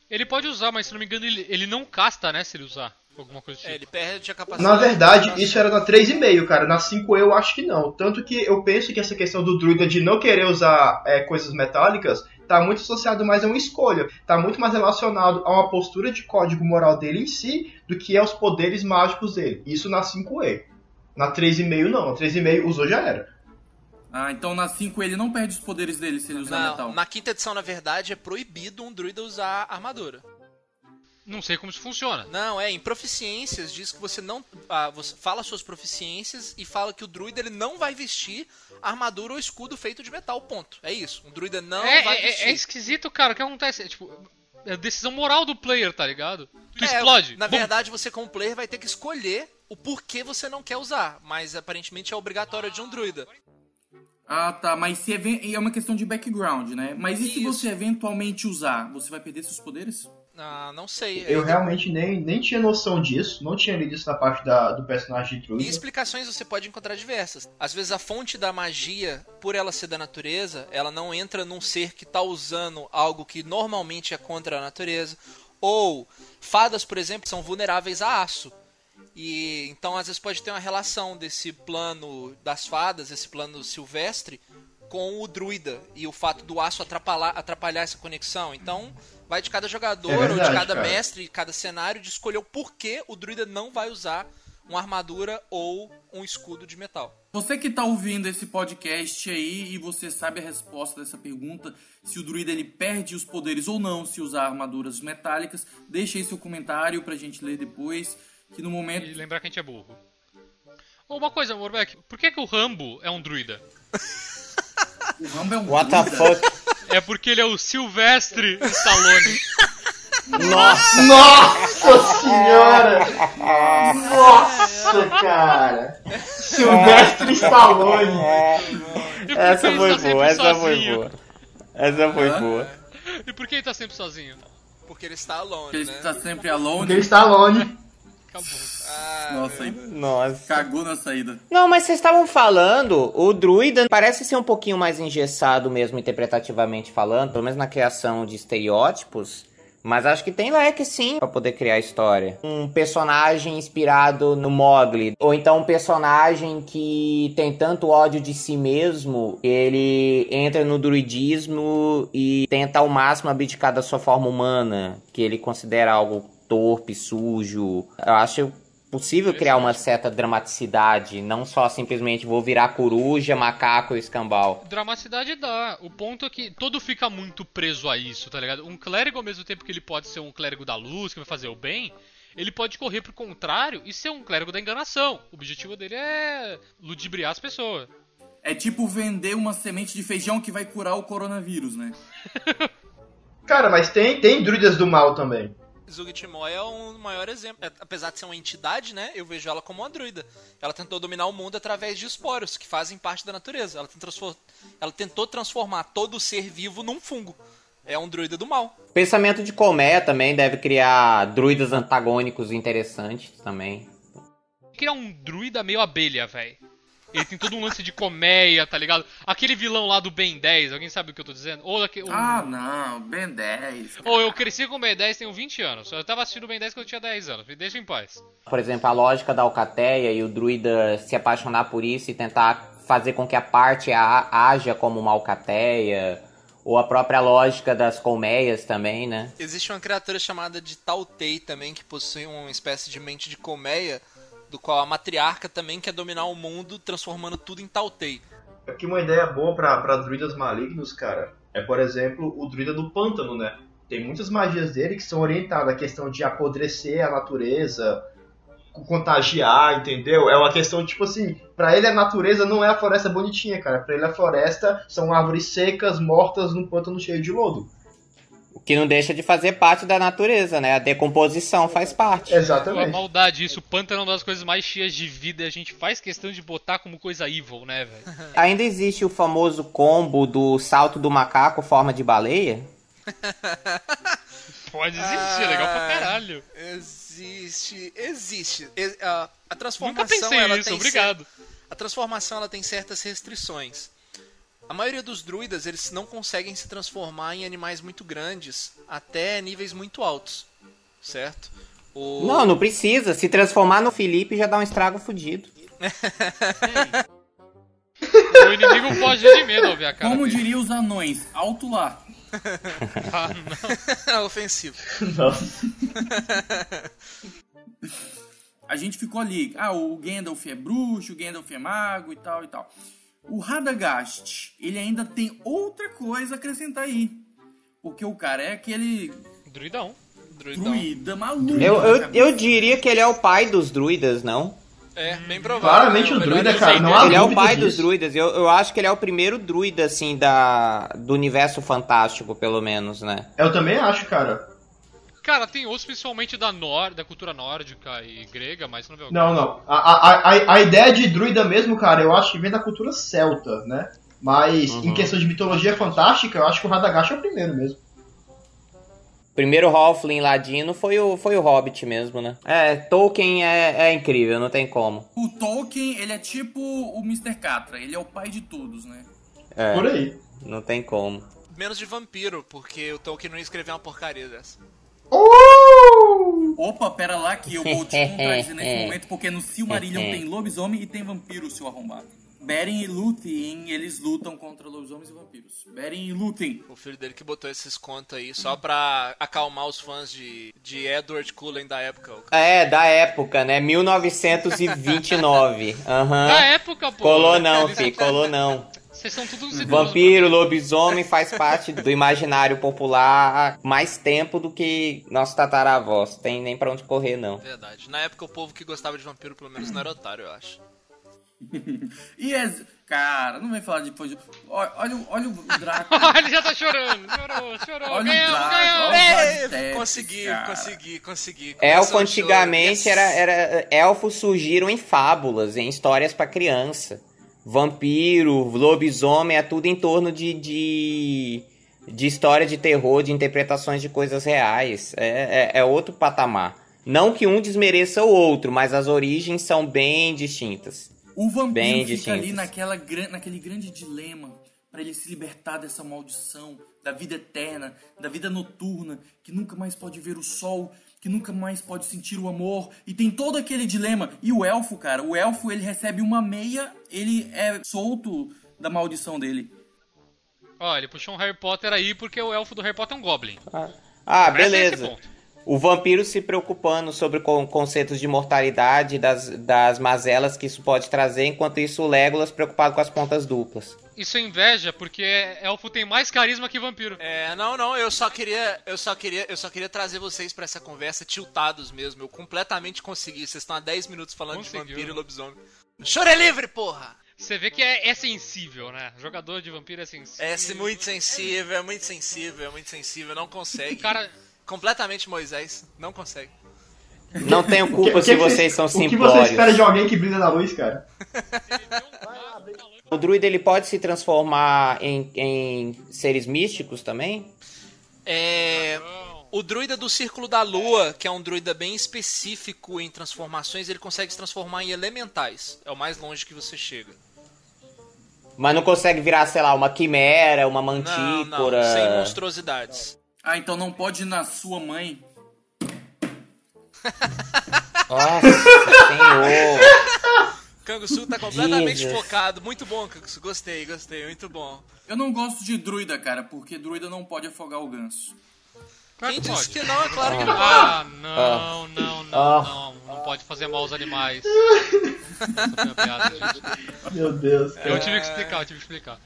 Ele pode usar, mas se não me engano, ele, ele não casta, né? Se ele usar alguma coisa É, tipo. ele perde a capacidade. Na verdade, de- isso era na 3,5, cara. Na 5 eu acho que não. Tanto que eu penso que essa questão do druida de não querer usar é, coisas metálicas tá muito associado mais a uma escolha. Tá muito mais relacionado a uma postura de código moral dele em si do que aos poderes mágicos dele. Isso na 5E. Na 3,5 não. Na 3,5 usou já era. Ah, então na 5 ele não perde os poderes dele se ele usar metal. Não, na quinta edição, na verdade, é proibido um druida usar armadura. Não sei como isso funciona. Não, é, em proficiências diz que você não. ah, você fala suas proficiências e fala que o druida ele não vai vestir armadura ou escudo feito de metal, ponto. É isso. Um druida não é, vai é- vestir. é esquisito, cara. O que acontece? É, tipo, é a decisão moral do player, tá ligado? Tu É, explode. Na Bum. verdade, você como player vai ter que escolher o porquê você não quer usar, mas aparentemente é obrigatório de um druida. Ah, tá, mas se even- é uma questão de background, né? Mas e se Isso. você eventualmente usar, você vai perder seus poderes? Ah, não sei. Eu É, realmente nem, nem tinha noção disso. Não tinha lido isso na parte da, do personagem de E druida. explicações você pode encontrar diversas. Às vezes a fonte da magia, por ela ser da natureza, ela não entra num ser que está usando algo que normalmente é contra a natureza. Ou fadas, por exemplo, são vulneráveis a aço. E então às vezes pode ter uma relação desse plano das fadas, esse plano silvestre, com o druida e o fato do aço atrapalhar, atrapalhar essa conexão. Então vai de cada jogador É ou de verdade, cada cara. mestre, de cada cenário, de escolher o porquê o druida não vai usar uma armadura ou um escudo de metal. Você que tá ouvindo esse podcast aí e você sabe a resposta dessa pergunta, se o druida ele perde os poderes ou não se usar armaduras metálicas, deixa aí seu comentário pra gente ler depois, que no E momento... lembrar que a gente é burro. Ô, Uma coisa, Warbeck, por que, que o Rambo é um druida? O Rambo é um What the fuck? É porque ele é o Silvestre Stallone. Nossa! Nossa senhora! Nossa, cara! Silvestre Stallone! Essa ele foi tá boa, essa foi sozinho? boa. Essa foi Hã? boa. E por que ele tá sempre sozinho? Porque ele está alone, Porque ele né? está sempre alone. Porque ele está alone. Ah, Nossa, aí Nossa. cagou na saída. Não, mas vocês estavam falando, o druida parece ser um pouquinho mais engessado mesmo, interpretativamente falando, pelo menos na criação de estereótipos. Mas acho que tem leque sim pra poder criar história. Um personagem inspirado no Mogli. Ou então um personagem que tem tanto ódio de si mesmo, ele entra no druidismo e tenta ao máximo abdicar da sua forma humana, que ele considera algo torpe, sujo. Eu acho possível criar uma certa dramaticidade, não só simplesmente vou virar coruja, macaco e escambau. Dramaticidade dá. O ponto é que todo fica muito preso a isso, tá ligado? Um clérigo, ao mesmo tempo que ele pode ser um clérigo da luz, que vai fazer o bem, ele pode correr pro contrário e ser um clérigo da enganação. O objetivo dele é ludibriar as pessoas. É tipo vender uma semente de feijão que vai curar o coronavírus, né? Cara, mas tem, tem druidas do mal também. Zugtimoy é um maior exemplo. É, Apesar de ser uma entidade, né? Eu vejo ela como uma druida. Ela tentou dominar o mundo através de esporos, que fazem parte da natureza. Ela, tem transfor- ela tentou transformar todo ser vivo num fungo. É um druida do mal. Pensamento de colmeia também deve criar druidas antagônicos interessantes também. Criar um druida meio abelha, velho. Ele tem todo um lance de colmeia, tá ligado? Aquele vilão lá do Ben 10, alguém sabe o que eu tô dizendo? Ou, Ah, não, Ben 10. Ou eu cresci com o Ben 10 tenho 20 anos. Eu tava assistindo o Ben 10 quando eu tinha 10 anos. Me deixa em paz. Por exemplo, a lógica da alcateia e o druida se apaixonar por isso e tentar fazer com que a parte a- haja como uma alcateia. Ou a própria lógica das colmeias também, né? Existe uma criatura chamada de Tautei também, que possui uma espécie de mente de colmeia, do qual a matriarca também quer dominar o mundo, transformando tudo em Tautei. Aqui uma ideia boa pra druidas malignos, cara, é, por exemplo, o druida do pântano, né? Tem muitas magias dele que são orientadas à questão de apodrecer a natureza, contagiar, entendeu? É uma questão, tipo assim, pra ele a natureza não é a floresta bonitinha, cara. Pra ele a floresta são árvores secas, mortas num pântano cheio de lodo. O que não deixa de fazer parte da natureza, né? A decomposição faz parte. A Exatamente. maldade, isso. O pântano é uma das coisas mais cheias de vida e a gente faz questão de botar como coisa evil, né, velho? Ainda existe o famoso combo do salto do macaco forma de baleia? Pode existir, é legal pra caralho. Existe, existe. E- a, a transformação Nunca pensei ela nisso, tem obrigado. cer- a transformação ela tem certas restrições. A maioria dos druidas eles não conseguem se transformar em animais muito grandes até níveis muito altos, certo? O... Não, não precisa. Se transformar no Felipe já dá um estrago fudido. O inimigo pode de medo ver a cara Como dele. diria os anões, alto lá. Ah, não. ofensivo. Nossa. A gente ficou ali, ah, o Gandalf é bruxo, o Gandalf é mago e tal e tal. O Radagast, ele ainda tem outra coisa a acrescentar aí. Porque o cara é aquele Druidão. Druidão. druida maluco. Eu, eu, eu diria que ele é o pai dos druidas, não? É, bem provável. Claramente né? o melhor druida, cara, não há ele é o pai dos disso. druidas. Eu, eu acho que ele é o primeiro druida, assim, da, do universo fantástico, pelo menos, né? Eu também acho, cara. Cara, tem outros principalmente da, nor da cultura nórdica e grega, mas não vê o Não, não. A, a, a, a ideia de druida mesmo, cara, eu acho que vem da cultura celta, né? Mas em questão de mitologia fantástica, eu acho que o Radagast é o primeiro mesmo. Primeiro Halfling ladino foi o, foi o Hobbit mesmo, né? É, Tolkien é, é incrível, não tem como. O Tolkien, ele é tipo o Mr. Catra, ele é o pai de todos, né? É, Por aí. não tem como. Menos de vampiro, porque o Tolkien não ia escrever uma porcaria dessa. Uh! Opa, pera lá que eu vou te contradizer nesse momento, porque no Silmarillion tem lobisomem e tem vampiro, seu arrombado. Beren e Lúthien, eles lutam contra lobisomens e vampiros. Beren e Lúthien. O filho dele que botou esses contos aí só pra acalmar os fãs de, de Edward Cullen da época. o É, da época, né? 1929. Aham. Da época, pô. Colou não, fi, colou não. Vocês são idosos. Vampiro, lobisomem faz parte do imaginário popular há mais tempo do que nossos tataravós. Tem nem pra onde correr, não. Verdade. Na época o povo que gostava de vampiro pelo menos não era otário, eu acho. E as... Cara, não vem falar depois de... Olha, olha, o- olha o Draco. Ele já tá chorando. Chorou, chorou. Olha o ganhamos, Draco, os É, consegui, cara. consegui, consegui. Elfo o antigamente Yes. era, era. Elfos surgiram em fábulas, em histórias pra criança. Vampiro, lobisomem, é tudo em torno de. de, de história de terror, de interpretações de coisas reais. É, é, é outro patamar. Não que um desmereça o outro, mas as origens são bem distintas. O vampiro Bem fica distintas. ali naquela, naquele grande dilema para ele se libertar dessa maldição da vida eterna, da vida noturna, que nunca mais pode ver o sol, que nunca mais pode sentir o amor, e tem todo aquele dilema. E o elfo, cara, o elfo ele recebe uma meia, ele é solto da maldição dele. Ó, ele puxou um Harry Potter aí porque o elfo do Harry Potter é um Goblin. Ah, Parece esse beleza. O vampiro se preocupando sobre con- conceitos de mortalidade, das, das mazelas que isso pode trazer, enquanto isso o Legolas preocupado com as pontas duplas. Isso é inveja, porque elfo tem mais carisma que vampiro. É, não, não, eu só queria, eu só queria, eu só queria trazer vocês pra essa conversa tiltados mesmo. Eu completamente consegui. Vocês estão há 10 minutos falando Conseguiu. de vampiro e lobisomem. Choro é livre, porra! Você vê que é, é sensível, né? Jogador de vampiro é sensível. É muito sensível, é muito sensível, é muito sensível, não consegue. Cara, Completamente Moisés, não consegue. Não tenho O que- culpa que se que vocês são O que você simplórios. espera de alguém que brilha na luz, cara? O druida ele pode se transformar em, em seres místicos também? É. O druida do Círculo da Lua, que é um druida bem específico em transformações, ele consegue se transformar em elementais. É o mais longe que você chega. Mas não consegue virar, sei lá, uma quimera, uma Não, mantícora. não, sem monstruosidades. Ah, então não pode ir na sua mãe. Nossa senhor. Kangusu tá completamente Jesus. focado. Muito bom, Kangusu. Gostei, gostei. Muito bom. Eu não gosto de druida, cara, porque druida não pode afogar o ganso. Quem que disse que não? É claro que não. Ah, não, não, não, Ah. não. Não pode fazer mal aos animais. Essa foi uma piada, gente. Meu Deus. cara. Eu tive que explicar, eu tive que explicar.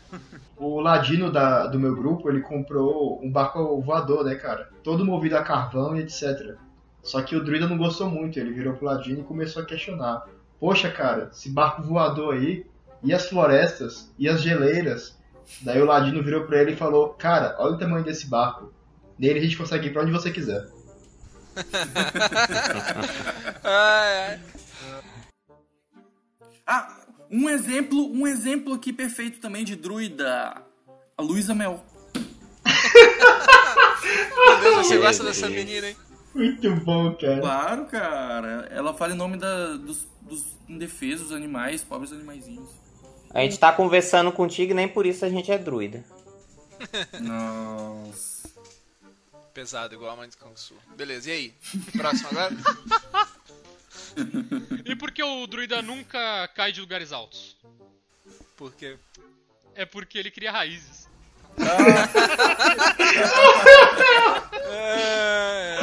O ladino da, do meu grupo, ele comprou um barco voador, né, cara? Todo movido a carvão e etc. Só que o druida não gostou muito, ele virou pro ladino e começou a questionar. Poxa, cara, esse barco voador aí, e as florestas, e as geleiras? Daí o ladino virou pra ele e falou, cara, olha o tamanho desse barco. Nele a gente consegue ir pra onde você quiser. Ai, ai. Ah, um exemplo, um exemplo aqui perfeito também de druida. A Luísa Mel. Meu Deus, você gosta dessa menina, hein? Muito bom, cara. Claro, cara. Ela fala em nome da- dos, dos indefesos animais, pobres animaizinhos. A gente tá conversando contigo e nem por isso a gente é druida. Nossa. Pesado, igual a mãe do Kangusu. Beleza, e aí? Próximo agora? E por que o druida nunca cai de lugares altos? Por quê? É porque ele cria raízes. É, é.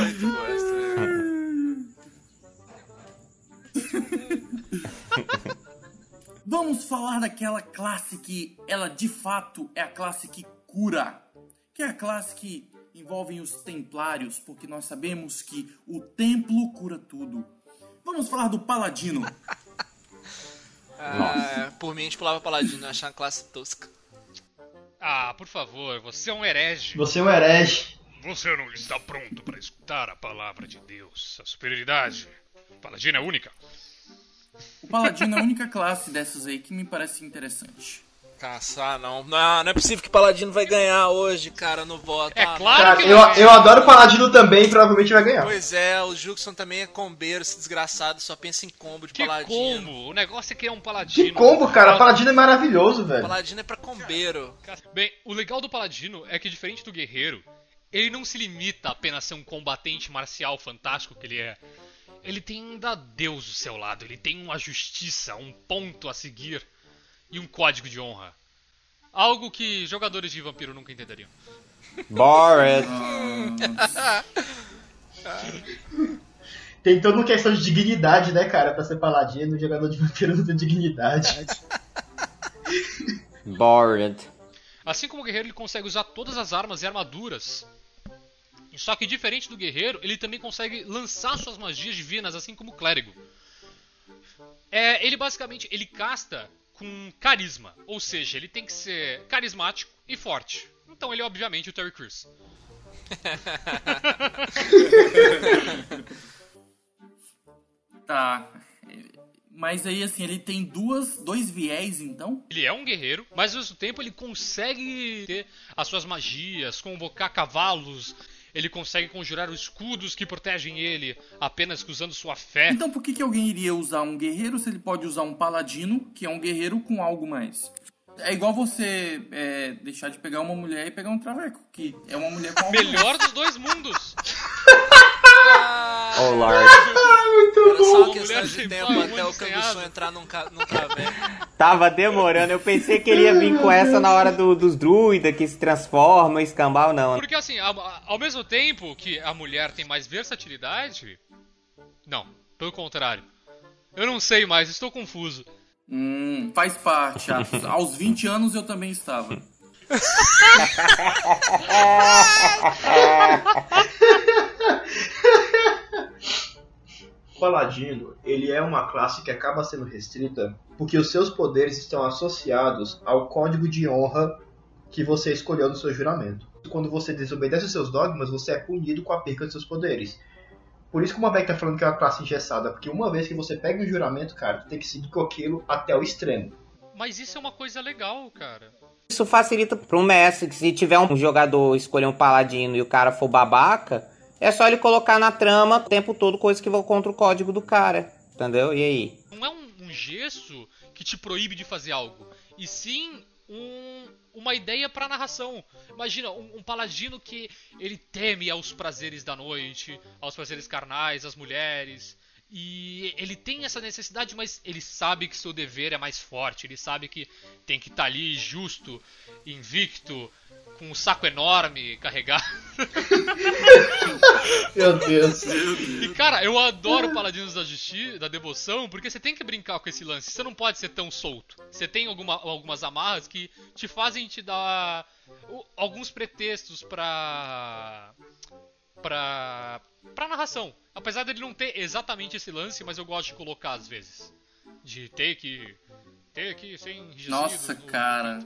Vamos falar daquela classe que ela de fato é a classe que cura. Que é a classe que envolve os templários, porque nós sabemos que o templo cura tudo. Vamos falar do paladino. Ah, por mim, a gente pulava paladino, achar uma classe tosca. Ah, por favor, você é um herege. Você é um herege. Você não está pronto para escutar a palavra de Deus. A superioridade. Paladina é única. O paladino é a única classe dessas aí que me parece interessante. Caçar, não. Não, não é possível que Paladino vai ganhar hoje, cara, no voto. É Ah, claro Cara, que eu, vai. eu adoro Paladino também provavelmente vai ganhar. Pois é, o Juxon também é combeiro, esse desgraçado, só pensa em combo de Que Paladino. combo! O negócio é criar um paladino. Que combo, cara. Paladino é maravilhoso, velho. Paladino é pra combeiro. Bem, o legal do paladino é que diferente do guerreiro, ele não se limita a apenas ser um combatente marcial fantástico que ele é. Ele tem ainda Deus do seu lado, ele tem uma justiça, um ponto a seguir e um código de honra. Algo que jogadores de vampiro nunca entenderiam. Bored. Tem toda uma questão de dignidade, né, cara? Pra ser paladino, jogador de vampiro não tem dignidade. Bored. Assim como o guerreiro ele consegue usar todas as armas e armaduras. Só que diferente do guerreiro, ele também consegue lançar suas magias divinas, assim como o clérigo. É, ele basicamente ele casta com carisma, ou seja, ele tem que ser carismático e forte. Então ele é obviamente o Terry Crews. Tá. Mas aí, assim, ele tem duas, dois viés, então? Ele é um guerreiro, mas ao mesmo tempo ele consegue ter as suas magias, convocar cavalos, ele consegue conjurar os escudos que protegem ele apenas usando sua fé. Então por que, que alguém iria usar um guerreiro se ele pode usar um paladino, que é um guerreiro com algo mais? É igual você é, deixar de pegar uma mulher e pegar um traveco, que é uma mulher com algo Melhor dos dois mundos! Oh, Lord. Muito Era só bom. uma questão de tempo até o Canguçu entrar num, ca... num traveco. Tava demorando, eu pensei que ele ia vir com essa na hora do, dos druidas que se transformam, escambau, não. Porque assim, ao mesmo tempo que a mulher tem mais versatilidade. Não, pelo contrário. Eu não sei mais, estou confuso. Hum, faz parte. A- Aos 20 anos eu também estava. Paladino, ele é uma classe que acaba sendo restrita porque os seus poderes estão associados ao código de honra que você escolheu no seu juramento. Quando você desobedece os seus dogmas, você é punido com a perca de seus poderes. Por isso que o Mabek tá falando que é uma classe engessada, porque uma vez que você pega um juramento, cara, tu tem que seguir com aquilo até o extremo. Mas isso é uma coisa legal, cara. Isso facilita pro mestre que se tiver um jogador escolher um paladino e o cara for babaca, é só ele colocar na trama o tempo todo coisas que vão contra o código do cara. Entendeu? E aí? Não é um, um gesso que te proíbe de fazer algo, e sim um- uma ideia pra narração. Imagina um, um paladino que ele teme aos prazeres da noite, aos prazeres carnais, às mulheres. E ele tem essa necessidade, mas ele sabe que seu dever é mais forte. Ele sabe que tem que estar ali justo, invicto, com um saco enorme carregado. Meu Deus. E cara, eu adoro Paladinos da Justiça, da Devoção, porque você tem que brincar com esse lance. Você não pode ser tão solto. Você tem alguma- algumas amarras que te fazem te dar alguns pretextos pra. Pra. pra narração. Apesar dele não ter exatamente esse lance, mas eu gosto de colocar às vezes. De ter que. ter que ser enrijecido. Nossa, no- cara.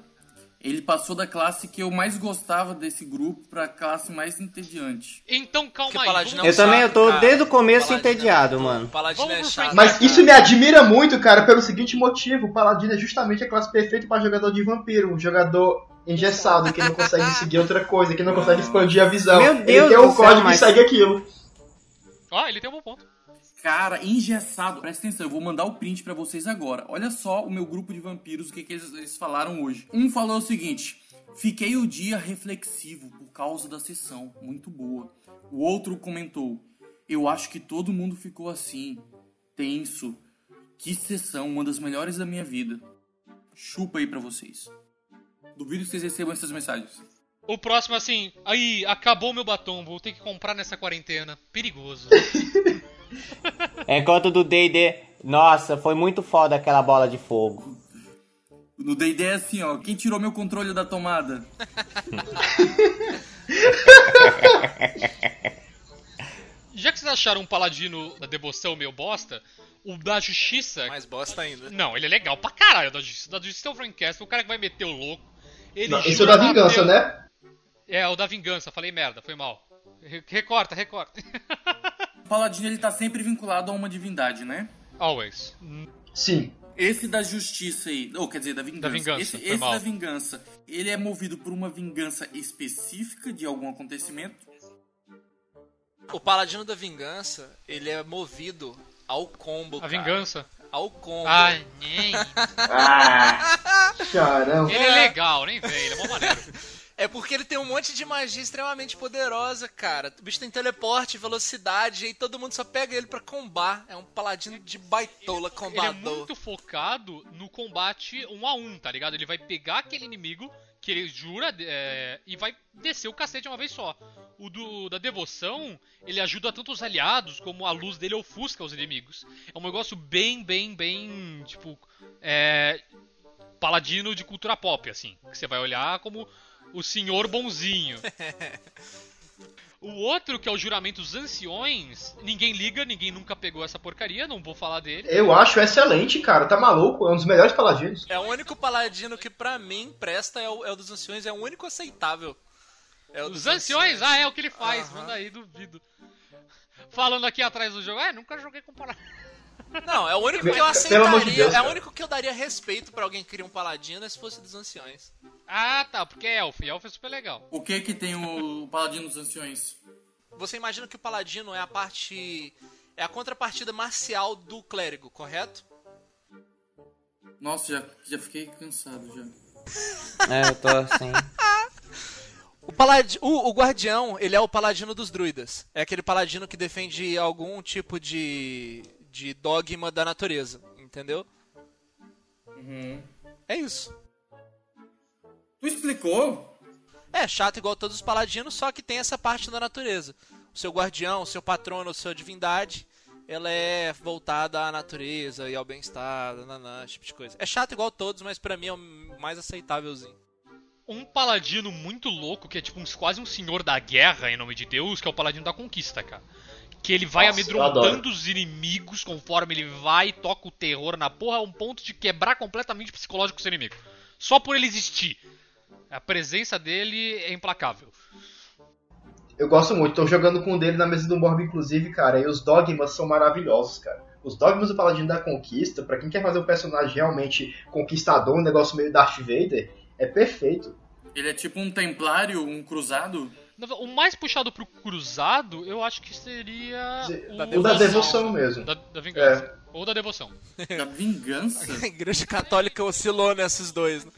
Ele passou da classe que eu mais gostava desse grupo pra classe mais entediante. Então calma aí. Paladino vamos- Eu também eu tô cara. desde o começo Paladino é entediado, muito- mano. Paladino é chato. Mas cara. isso me admira muito, cara, pelo seguinte motivo: o Paladino é justamente a classe perfeita para jogador de vampiro, um jogador engessado, que não consegue seguir outra coisa, que não consegue expandir a visão. Meu Deus Ele tem um céu, código mas- e segue aquilo. Ah, ele tem um bom ponto. Cara, engessado. Presta atenção, eu vou mandar o print pra vocês agora. Olha só o meu grupo de vampiros, o que, que eles, eles falaram hoje. Um falou o seguinte: Fiquei o dia reflexivo por causa da sessão, muito boa. O outro comentou: Eu acho que todo mundo ficou assim, tenso. Que sessão, uma das melhores da minha vida. Chupa aí pra vocês. Duvido que vocês recebam essas mensagens. O próximo, assim, aí, acabou meu batom, vou ter que comprar nessa quarentena. Perigoso. Enquanto do D&D, nossa, foi muito foda aquela bola de fogo. No D&D é assim, ó. Quem tirou meu controle da tomada? Já que vocês acharam um paladino da devoção meio bosta, o da justiça. Mais bosta ainda. Não, ele é legal pra caralho, o da justiça. O da justiça é o Frank Castle, o cara que vai meter o louco. Ele Não, esse é o da vingança, né? É, o da vingança, falei merda, foi mal. Re- Recorta, recorta. O paladino ele tá sempre vinculado a uma divindade, né? Always. Sim. Esse da justiça aí, ou quer dizer, da vingança. Da vingança, esse foi esse mal. da vingança, ele é movido por uma vingança específica de algum acontecimento? O Paladino da Vingança, ele é movido ao combo, A cara. vingança. Ao combo. Ai, nem. Ah, caramba. Ele é legal, nem vem, ele é mó maneiro. É porque ele tem um monte de magia extremamente poderosa, cara. O bicho tem teleporte, velocidade, e aí todo mundo só pega ele pra combar. É um paladino de baitola Ele é combador. muito focado no combate um a um, tá ligado? Ele vai pegar aquele inimigo que ele jura é, e vai descer o cacete uma vez só. O do, da devoção, ele ajuda tanto os aliados como a luz dele ofusca os inimigos. É um negócio bem, bem, bem, tipo, é, paladino de cultura pop, assim. Que você vai olhar como o senhor bonzinho. O outro, que é o juramento dos anciões, ninguém liga, ninguém nunca pegou essa porcaria, não vou falar dele. Eu acho excelente, cara. Tá maluco? É um dos melhores paladinos. É o único paladino que pra mim presta é o, é o dos anciões, é o único aceitável. É o Os dos anciões? Ah, é o que ele faz. Aham. Manda aí, duvido. Falando aqui atrás do jogo. É, nunca joguei com paladino. Não, é o único que eu aceitaria. de Deus, é o único que eu daria respeito pra alguém que cria um paladino é se fosse dos anciões. Ah, tá, porque é elfo. E elfo é super legal. O que que tem o Paladino dos Anciões? Você imagina que o paladino é a parte. É a contrapartida marcial do clérigo, correto? Nossa, já, já fiquei cansado já. É, eu tô assim. O, paladi o, o guardião, ele é o paladino dos druidas. É aquele paladino que defende algum tipo de, de dogma da natureza, entendeu? Uhum. É isso. Tu explicou? É chato igual todos os paladinos, só que tem essa parte da natureza. O seu guardião, o seu patrono, a sua divindade, ela é voltada à natureza e ao bem-estar, nananã, esse tipo de coisa. É chato igual todos, mas pra mim é o mais aceitávelzinho. Um paladino muito louco, que é tipo um- quase um senhor da guerra em nome de Deus, que é o paladino da conquista, cara. Que ele vai Nossa, amedrontando os inimigos conforme ele vai, toca o terror na porra, a um ponto de quebrar completamente o psicológico do seu inimigo. Só por ele existir. A presença dele é implacável. Eu gosto muito, tô jogando com um dele na mesa do Morb, inclusive, cara, e os dogmas são maravilhosos, cara. Os dogmas do Paladino da Conquista, pra quem quer fazer um personagem realmente conquistador, um negócio meio Darth Vader, é perfeito. Ele é tipo um templário, um cruzado? O mais puxado pro cruzado, eu acho que seria. O da devoção mesmo. Da, da vingança. É. Ou da devoção. Da vingança? A igreja católica oscilou nesses dois. né?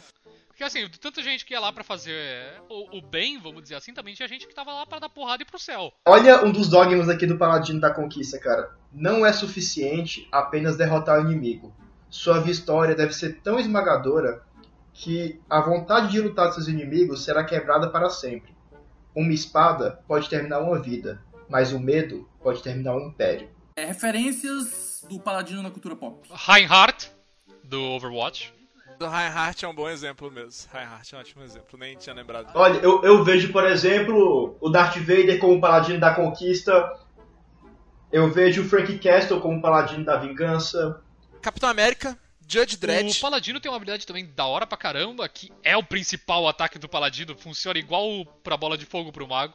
Porque assim, tanta gente que ia lá pra fazer o, o bem, vamos dizer assim, também tinha gente que tava lá pra dar porrada e ir pro céu. Olha um dos dogmas aqui do Paladino da Conquista, cara. Não é suficiente apenas derrotar o inimigo. Sua vitória deve ser tão esmagadora que a vontade de lutar seus inimigos será quebrada para sempre. Uma espada pode terminar uma vida, mas o medo pode terminar um império. É, referências do Paladino na cultura pop. Reinhardt, do Overwatch. Do Reinhardt é um bom exemplo mesmo. Reinhardt é um ótimo exemplo, nem tinha lembrado. dele. Olha, eu, eu vejo, por exemplo, o Darth Vader como Paladino da Conquista. Eu vejo o Frank Castle como Paladino da Vingança. Capitão América, Judge Dredd. O Paladino tem uma habilidade também da hora pra caramba, que é o principal ataque do Paladino, funciona igual pra bola de fogo pro mago,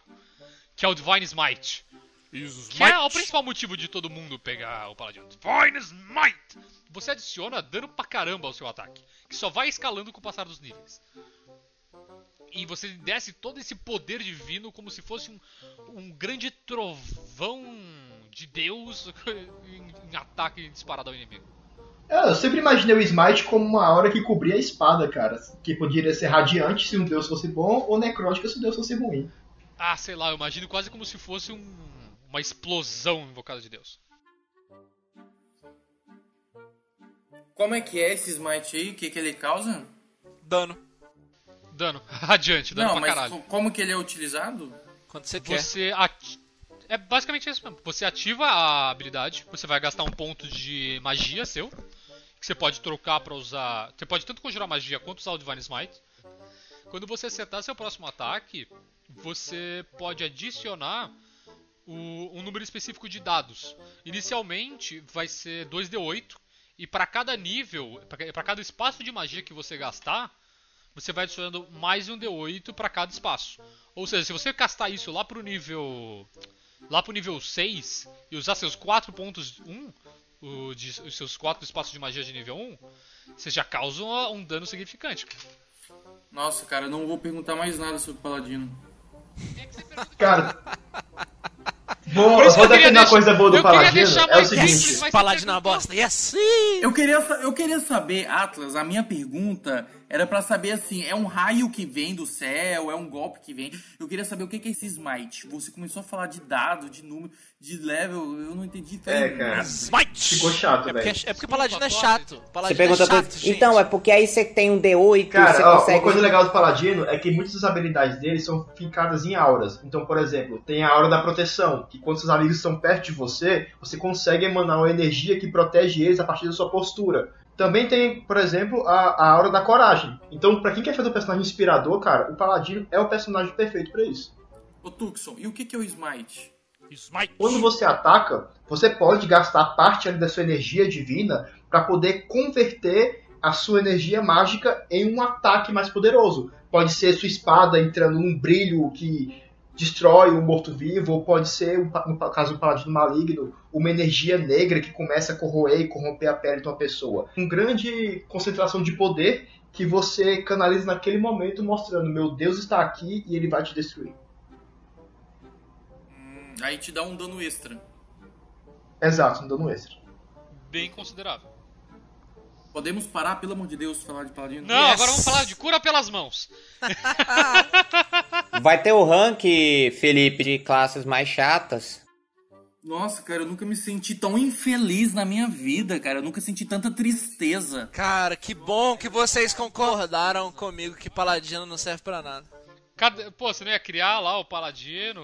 que é o Divine Smite. Que é o principal motivo de todo mundo pegar o Paladino. Divine Smite! Você adiciona dano pra caramba ao seu ataque, que só vai escalando com o passar dos níveis. E você desce todo esse poder divino como se fosse um, um grande trovão de Deus em, em ataque disparado ao inimigo. É, Eu sempre imaginei o Smite como uma aura que cobria a espada, cara. Que poderia ser radiante se um deus fosse bom, ou necrótica se um deus fosse ruim. Ah, sei lá, eu imagino quase como se fosse um- uma explosão invocada de Deus. Como é que é esse smite aí? O que, que ele causa? Dano. Dano. Radiante, dano Não, pra mas caralho. co- como que ele é utilizado? Quando você quer. Você ati- É basicamente isso mesmo. Você ativa a habilidade, você vai gastar um ponto de magia seu, que você pode trocar pra usar. Você pode tanto conjurar magia quanto usar o Divine Smite. Quando você acertar seu próximo ataque, você pode adicionar o- um número específico de dados. Inicialmente vai ser 2d8 e para cada nível, para cada espaço de magia que você gastar, você vai adicionando mais um d8 para cada espaço. Ou seja, se você castar isso lá pro nível lá pro nível 6 e usar seus 4 pontos 1, o de- os seus 4 espaços de magia de nível 1, você já causa um, um dano significante. Nossa, cara, eu não vou perguntar mais nada sobre o Paladino. Cara. Vou, Por isso que vou eu queria defender uma coisa boa do eu queria Paladino. É o seguinte. Paladino é uma bosta. Yes! Eu queria, eu queria saber, Atlas, a minha pergunta era pra saber assim, é um raio que vem do céu, é um golpe que vem. Eu queria saber o que é esse smite. Você começou a falar de dado, de número, de level, eu não entendi. É, cara. Smite! Ficou chato, É porque, velho. é porque Paladino é chato. Você Paladino pergunta é chato, pra... gente. Então, é porque aí você tem um D8 Cara, você ó, consegue. uma coisa legal do Paladino é que muitas das habilidades dele são fincadas em auras. Então, por exemplo, tem a aura da proteção, que quando seus amigos estão perto de você, você consegue emanar uma energia que protege eles a partir da sua postura. Também tem, por exemplo, a, a aura da coragem. Então, pra quem quer fazer um personagem inspirador, cara, o Paladino é o personagem perfeito pra isso. Ô Tucson, e o que que é o smite? Smite. Quando você ataca, você pode gastar parte da sua energia divina para poder converter a sua energia mágica em um ataque mais poderoso. Pode ser sua espada entrando num brilho que destrói um morto-vivo, ou pode ser, um no caso do paladino maligno, uma energia negra que começa a corroer e corromper a pele de uma pessoa. Uma grande concentração de poder que você canaliza naquele momento, mostrando: meu Deus está aqui e ele vai te destruir. Aí te dá um dano extra. Exato, um dano extra. Bem considerável. Podemos parar, pelo amor de Deus, falar de paladino? Não, agora vamos falar de cura pelas mãos. Vai ter o rank, Felipe, de classes mais chatas. Nossa, cara, eu nunca me senti tão infeliz na minha vida, cara. Eu nunca senti tanta tristeza. Cara, que bom que vocês concordaram comigo que paladino não serve pra nada. Cada- Pô, você não ia criar lá o paladino?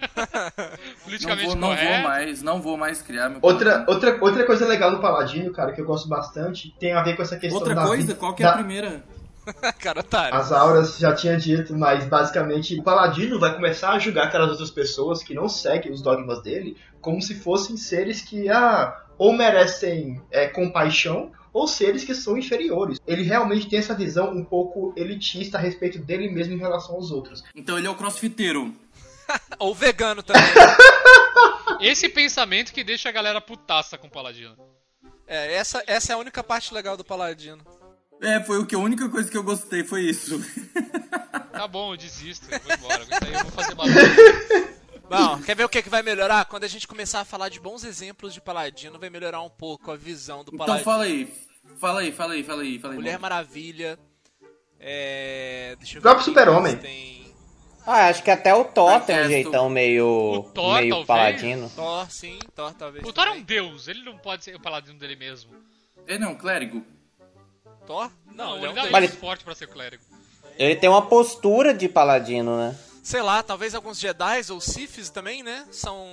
Não Politicamente vou, não vou correto? mais, não vou mais criar meu Outra, outra, outra coisa legal do Paladino, cara, que eu gosto bastante, tem a ver com essa questão Outra da coisa, vida- qual que é a da- primeira? Cara, otário. As auras já tinha dito, mas basicamente o paladino vai começar a julgar aquelas outras pessoas que não seguem os dogmas dele como se fossem seres que ah, ou merecem é, compaixão ou seres que são inferiores. Ele realmente tem essa visão um pouco elitista a respeito dele mesmo em relação aos outros. Então ele é o crossfiteiro. Ou vegano também. Esse pensamento que deixa a galera putaça com o paladino. É, essa, essa é a única parte legal do paladino. É, foi o que a única coisa que eu gostei foi isso. Tá bom, eu desisto, eu vou embora. Isso aí eu vou fazer barulho. Bom, quer ver o que, que vai melhorar? Quando a gente começar a falar de bons exemplos de paladino, vai melhorar um pouco a visão do Então paladino. fala aí. Fala aí, fala aí, fala aí, fala aí. Mulher mano. Maravilha. É. Deixa eu ver. Próprio quem Super-Homem. Tem. Ah, acho que até o Thor tem um Protesto. jeitão meio, O Thor, meio talvez? paladino. Thor, sim, Thor talvez. O Thor é também. um deus, ele não pode ser o paladino dele mesmo. Ele não, clérigo. Thor? Não, Não, ele ele é um dá deus. Forte pra ser clérigo. Ele tem uma postura de paladino, né? Sei lá, talvez alguns Jedi ou Siths também, né? São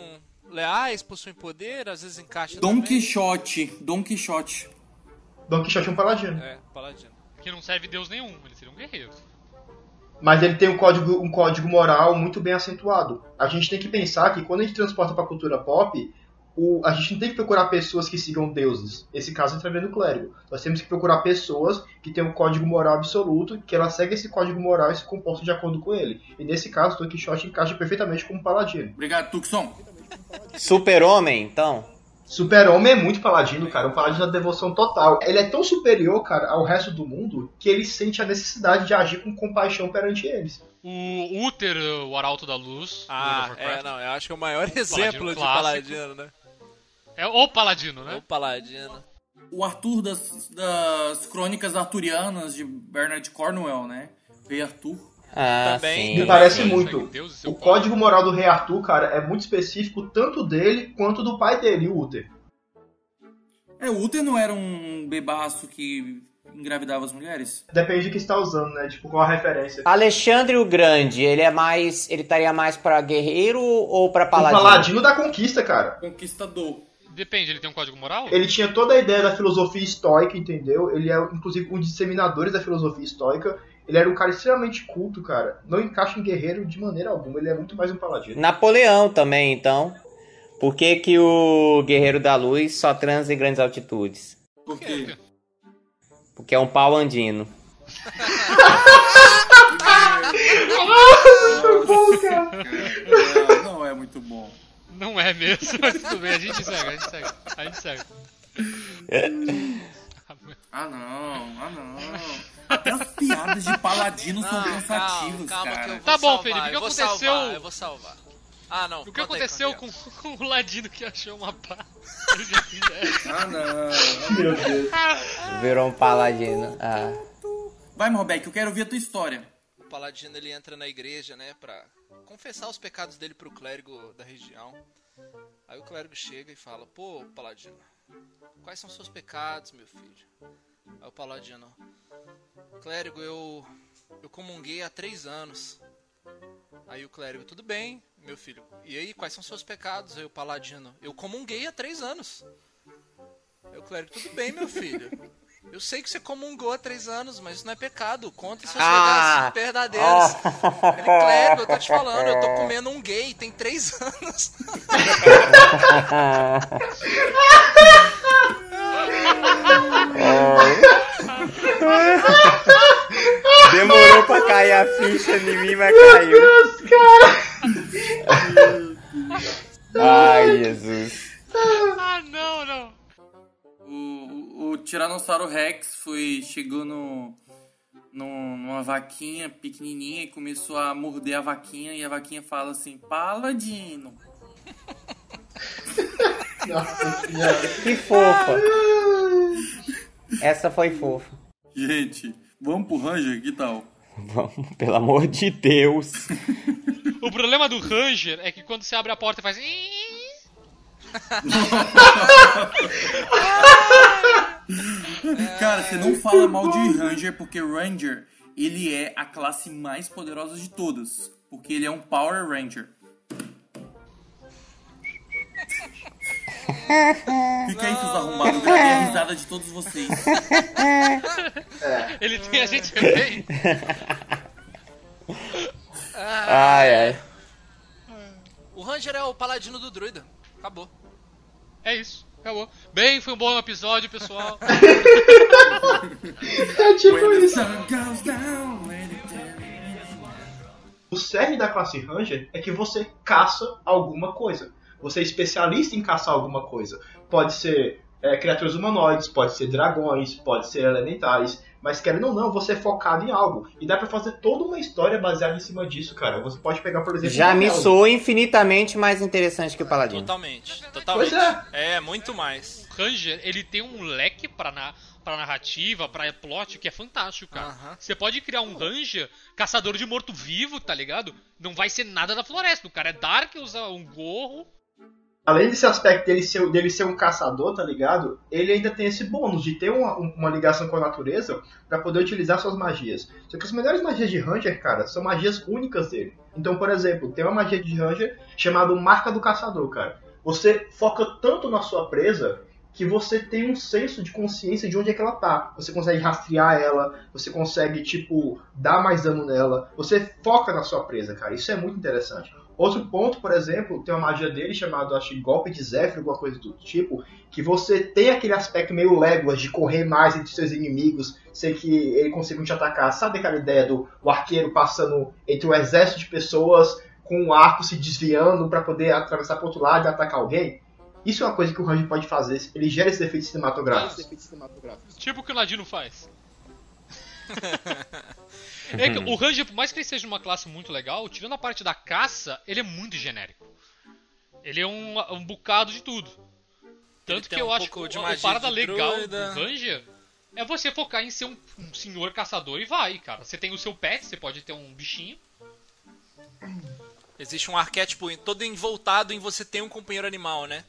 leais, possuem poder, às vezes encaixa Dom também. Quixote. Dom Quixote. Don Quixote é um paladino. É, paladino. Que não serve deus nenhum, ele seria um guerreiro. Mas ele tem um código, um código moral muito bem acentuado. A gente tem que pensar que quando a gente transporta pra cultura pop, o- a gente não tem que procurar pessoas que sigam deuses. Esse caso entraria no clérigo. Nós temos que procurar pessoas que têm um código moral absoluto, que elas seguem esse código moral e se comportam de acordo com ele. E nesse caso, Don Quixote encaixa perfeitamente como paladino. Obrigado, Tucson. Super-homem, então. Super-Homem é muito paladino, cara. Um paladino da devoção total. Ele é tão superior, cara, ao resto do mundo, que ele sente a necessidade de agir com compaixão perante eles. O Uther, o Arauto da Luz. Ah, é, não, eu acho que é o maior exemplo de clássico. paladino, né? É o paladino, né? O paladino. O Arthur das, das crônicas arturianas de Bernard Cornwell, né? Rei Arthur. Ah, Também. sim. Me parece Deus, muito. Deus O código moral do rei Arthur, cara, é muito específico, tanto dele quanto do pai dele, o Uther. É, o Uther não era um bebaço que engravidava as mulheres? Depende de que está usando, né? Tipo, qual a referência. Alexandre o Grande, ele é mais. Ele estaria mais pra guerreiro ou pra O paladino? paladino da conquista, cara. Conquistador. Depende, ele tem um código moral? Ele tinha toda a ideia da filosofia estoica, entendeu? Ele é, inclusive, um dos disseminadores da filosofia estoica. Ele era um cara extremamente culto, cara. Não encaixa em guerreiro de maneira alguma. Ele é muito mais um paladino. Napoleão também, então. Por que, que o Guerreiro da Luz só transa em grandes altitudes? Por quê? Porque é um pau andino. Não, não é muito bom. Não é mesmo, mas tudo bem, a gente segue, a gente segue. A gente segue. Ah não, ah não. Até as piadas de paladino são Não, calma que cara. Tá bom, salvar, Felipe, o que aconteceu- salvar, eu vou salvar. Ah, não. O que aconteceu aí. com, com o ladino que achou uma pá? Ah não. Meu Deus. Virou um paladino. Ah. Vai, Morbeck, eu quero ouvir a tua história. O paladino ele entra na igreja, né, pra confessar os pecados dele pro clérigo da região. Aí o clérigo chega e fala: Pô, paladino, quais são seus pecados, meu filho? Aí o paladino: Clérigo, eu eu comunguei há três anos. Aí o clérigo: Tudo bem, meu filho. E aí, quais são seus pecados? Aí o paladino: Eu comunguei há três anos. Aí o clérigo: Tudo bem, meu filho. Eu sei que você comungou há três anos, mas isso não é pecado. Conta seus Ah! pecados verdadeiros. Ele, clérigo, eu tô te falando, eu tô comendo um gay, tem três anos. Demorou pra cair a ficha em mim, mas Meu caiu. Deus, cara! Ai, Jesus. Ah, não, não. O, o Tiranossauro Rex foi, chegou no, no, numa vaquinha pequenininha e começou a morder a vaquinha. E a vaquinha fala assim, Paladino. Nossa. Que fofa. Essa foi fofa. Gente, vamos pro Ranger, que tal? Vamos, pelo amor de Deus. O problema do Ranger é que quando você abre a porta faz. Cara, você não fala mal de Ranger porque Ranger, ele é a classe mais poderosa de todas. Porque ele é um Power Ranger. Fica aí, seus arrombados. Eu gravei a risada de todos vocês. Ele tem a gente também. Ai, ai. O Ranger é o paladino do druida. Acabou. É isso, acabou. Bem, foi um bom episódio, pessoal. É tipo isso. O cerne da classe Ranger é que você caça alguma coisa. Você é especialista em caçar alguma coisa. Pode ser é, criaturas humanoides, pode ser dragões, pode ser elementares. Mas querendo ou não, você é focado em algo. E dá pra fazer toda uma história baseada em cima disso, cara. Você pode pegar, por exemplo. Já me soa infinitamente mais interessante que o Paladino. Totalmente. Totalmente. Pois é. É, muito mais. O Ranger, ele tem um leque pra, na, pra narrativa, pra plot, que é fantástico, cara. Você pode criar um Ranger caçador de morto-vivo, tá ligado? Não vai ser nada da floresta. O cara é Dark, usa um gorro. Além desse aspecto dele ser, dele ser um caçador, tá ligado? Ele ainda tem esse bônus de ter uma, uma ligação com a natureza pra poder utilizar suas magias. Só que as melhores magias de Ranger, cara, são magias únicas dele. Então, por exemplo, tem uma magia de Ranger chamada Marca do Caçador, cara. Você foca tanto na sua presa que você tem um senso de consciência de onde é que ela tá. Você consegue rastrear ela, você consegue, tipo, dar mais dano nela. Você foca na sua presa, cara. Isso é muito interessante. Outro ponto, por exemplo, tem uma magia dele chamada, acho que golpe de Zephyr, alguma coisa do tipo, que você tem aquele aspecto meio Legolas de correr mais entre seus inimigos, sem que ele consiga te atacar. Sabe aquela ideia do o arqueiro passando entre o exército de pessoas com o arco se desviando para poder atravessar para outro lado e atacar alguém? Isso é uma coisa que o Ranger pode fazer, ele gera esse efeito cinematográfico. Tipo o que o Ladino faz. É que o Ranger, por mais que ele seja uma classe muito legal, tirando a parte da caça, ele é muito genérico. Ele é um, um bocado de tudo. Tanto que eu um acho que pouco de o- a magia parada de legal druida. do Ranger é você focar em ser um, um senhor caçador e vai, cara. Você tem o seu pet, você pode ter um bichinho. Existe um arquétipo todo envoltado em você ter um companheiro animal, né?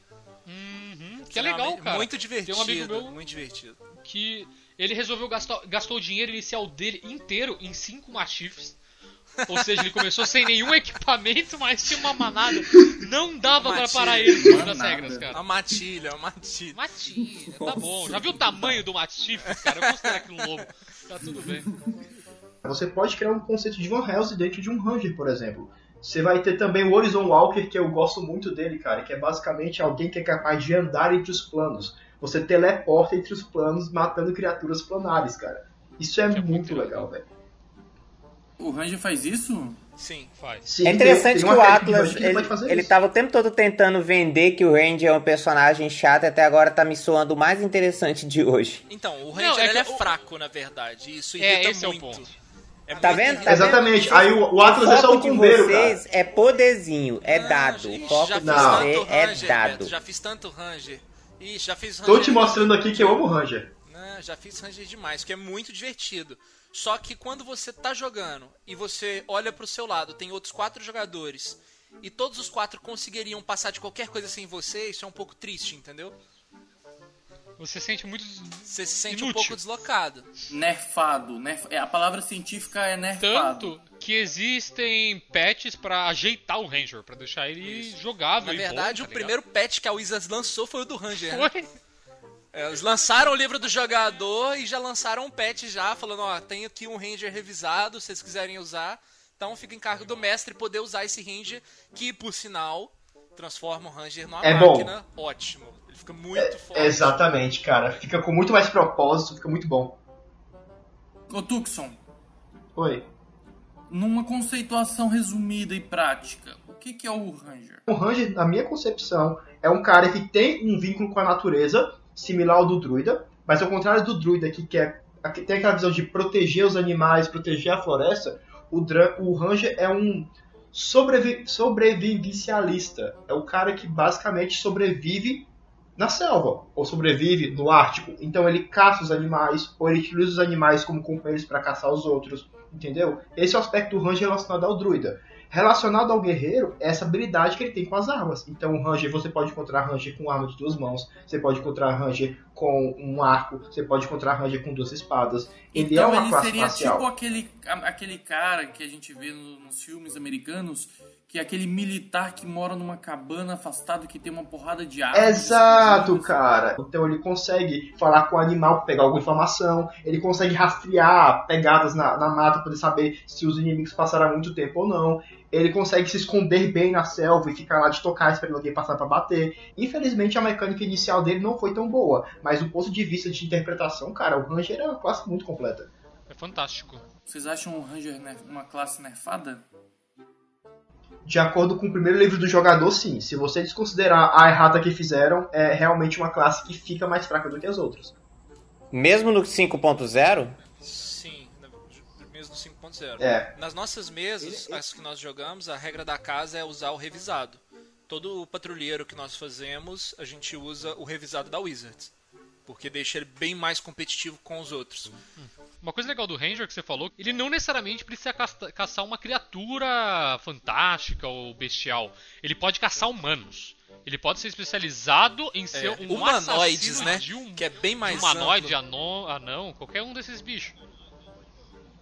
Uhum, que é legal, cara. Muito divertido. Tem um amigo meu Muito divertido. que ele resolveu gastar gastou o dinheiro inicial dele inteiro em cinco machifes. Ou seja, ele começou sem nenhum equipamento, mas tinha uma manada. Não dava pra Matilha. parar ele das Manada. regras, cara. Uma matilha, uma matilha. Matilha, tá bom. Já viu o tamanho do matife, cara? Eu considero aquilo um lobo. Tá tudo bem. Você pode criar um conceito de Van Helsing dentro de um Ranger, por exemplo. Você vai ter também o Horizon Walker, que eu gosto muito dele, cara, que é basicamente alguém que é capaz de andar entre os planos. Você teleporta entre os planos matando criaturas planares, cara. Isso é, é muito, muito legal, velho. O Ranger faz isso? Sim. Faz. Sim, É interessante tem que o Atlas, Ranger que ele, ele isso. tava o tempo todo tentando vender que o Randy é um personagem chato e até agora tá me soando o mais interessante de hoje. Então, o Não, Ranger é ele é o- fraco, na verdade. Isso É, irrita esse é o muito. ponto. É Tá muito vendo? Tá vendo? Exatamente. Aí o, o Atlas é só foco de cumbeiro, vocês cara. é poderzinho, é Não, dado. gente, O foco de Não. você é Ranger, dado. Beto, já fiz tanto Ranger. Ih, já fiz Tô Ranger. te mostrando aqui que eu amo Ranger. Não, já fiz Ranger demais, que é muito divertido. Só que quando você tá jogando e você olha pro seu lado, tem outros quatro jogadores e todos os quatro conseguiriam passar de qualquer coisa sem você, isso é um pouco triste, entendeu? Você sente muito. Você se sente um Inútil. pouco deslocado. Nerfado. Nerf... É, a palavra científica é nerfado. Tanto que existem patches pra ajeitar o Ranger, pra deixar ele jogável. Na verdade, bom, o tá primeiro patch que a Wizards lançou foi o do Ranger. né? Foi. É, eles lançaram o livro do jogador e já lançaram um patch já, falando, ó, tem aqui um Ranger revisado, se vocês quiserem usar. Então fica em cargo do mestre poder usar esse Ranger, que por sinal transforma o Ranger numa É bom. máquina ótimo. Ele fica muito forte. Exatamente, cara. Fica com muito mais propósito, fica muito bom. Ô Tucson, Oi. Numa conceituação resumida e prática, o que, que é o Ranger? O Ranger, na minha concepção, é um cara que tem um vínculo com a natureza, similar ao do druida, Mas ao contrário do druida que quer que tem aquela visão de proteger os animais, proteger a floresta, o, o Ranger é um sobrevi sobrevivencialista. É o cara que basicamente sobrevive na selva, ou sobrevive no Ártico. Então ele caça os animais, ou ele utiliza os animais como companheiros para caçar os outros, entendeu? Esse é o aspecto do Ranger relacionado ao druida. Relacionado ao guerreiro, é essa habilidade que ele tem com as armas. Então, o Ranger, você pode encontrar Ranger com arma de duas mãos, você pode encontrar Ranger com um arco, você pode encontrar Ranger com duas espadas. Ele então, é uma ele classe seria marcial. tipo aquele, aquele cara que a gente vê no- nos filmes americanos, que é aquele militar que mora numa cabana afastado que tem uma porrada de armas. Exato, cara. Então ele consegue falar com o animal pra pegar alguma informação, ele consegue rastrear pegadas na, na mata pra poder saber se os inimigos passaram muito tempo ou não. Ele consegue se esconder bem na selva e ficar lá de tocar esperando alguém passar pra bater. Infelizmente a mecânica inicial dele não foi tão boa, mas do ponto de vista de interpretação, cara, o Ranger é uma classe muito completa. É fantástico. Vocês acham o Ranger uma classe nerfada? De acordo com o primeiro livro do jogador, sim. Se você desconsiderar a errata que fizeram, é realmente uma classe que fica mais fraca do que as outras. Mesmo no 5.0? Sim, mesmo do 5.0. É. Nas nossas mesas, as que nós jogamos, a regra da casa é usar o revisado. Todo o patrulheiro que nós fazemos, a gente usa o revisado da Wizards. Porque deixa ele bem mais competitivo com os outros. Uma coisa legal do Ranger que você falou, ele não necessariamente precisa caçar uma criatura fantástica ou bestial. Ele pode caçar humanos. Ele pode ser especializado em ser É, um humanoides, né? de um Que é bem mais humanoide, anão, anão, qualquer um desses bichos.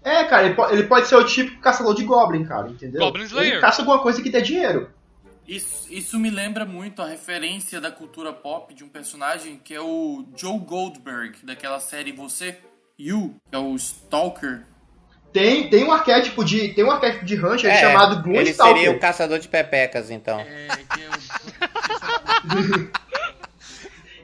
É, cara, ele, po- ele pode ser o típico caçador de Goblin, cara, entendeu? Goblin Slayer. Ele caça alguma coisa que dê dinheiro. Isso, isso me lembra muito a referência da cultura pop de um personagem que é o Joe Goldberg, daquela série Você, You, que é o Stalker. Tem, tem um arquétipo de. Tem um arquétipo de Ranger É, chamado ele Gloomstalker. seria o caçador de pepecas, então.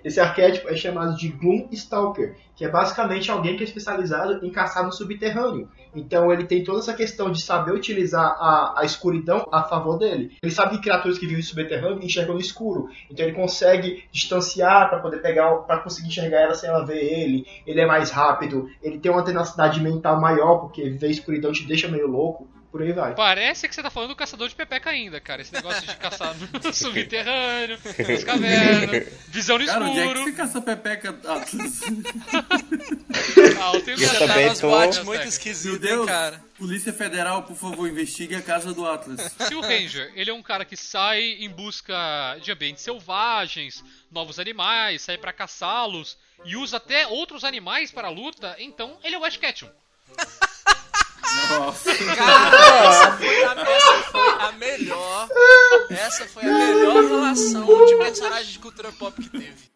Esse arquétipo é chamado de Gloomstalker, que é basicamente alguém que é especializado em caçar no subterrâneo. Então ele tem toda essa questão de saber utilizar a, a escuridão a favor dele. Ele sabe que criaturas que vivem subterrâneo enxergam no escuro. Então ele consegue distanciar para poder pegar, para conseguir enxergar ela sem ela ver ele. Ele é mais rápido. Ele tem uma tenacidade mental maior porque ver escuridão te deixa meio louco. Por aí vai. Parece que você tá falando do caçador de pepeca ainda, cara. Esse negócio de caçar no subterrâneo, nas cavernas, visão no Cara, onde é que escuro. você caça pepeca? Atlas? Ah, eu tenho Eu que também tô- boates muito Meu hein, Deus, cara. Polícia Federal, por favor, investigue a casa do Atlas. Se o Ranger, ele é um cara que sai em busca de ambientes selvagens, novos animais, sai pra caçá-los e usa até outros animais para a luta, então ele é o Ash Ketchum. Nossa. Cara, essa foi, a, essa foi a melhor. Essa foi a melhor relação de personagem de cultura pop que teve.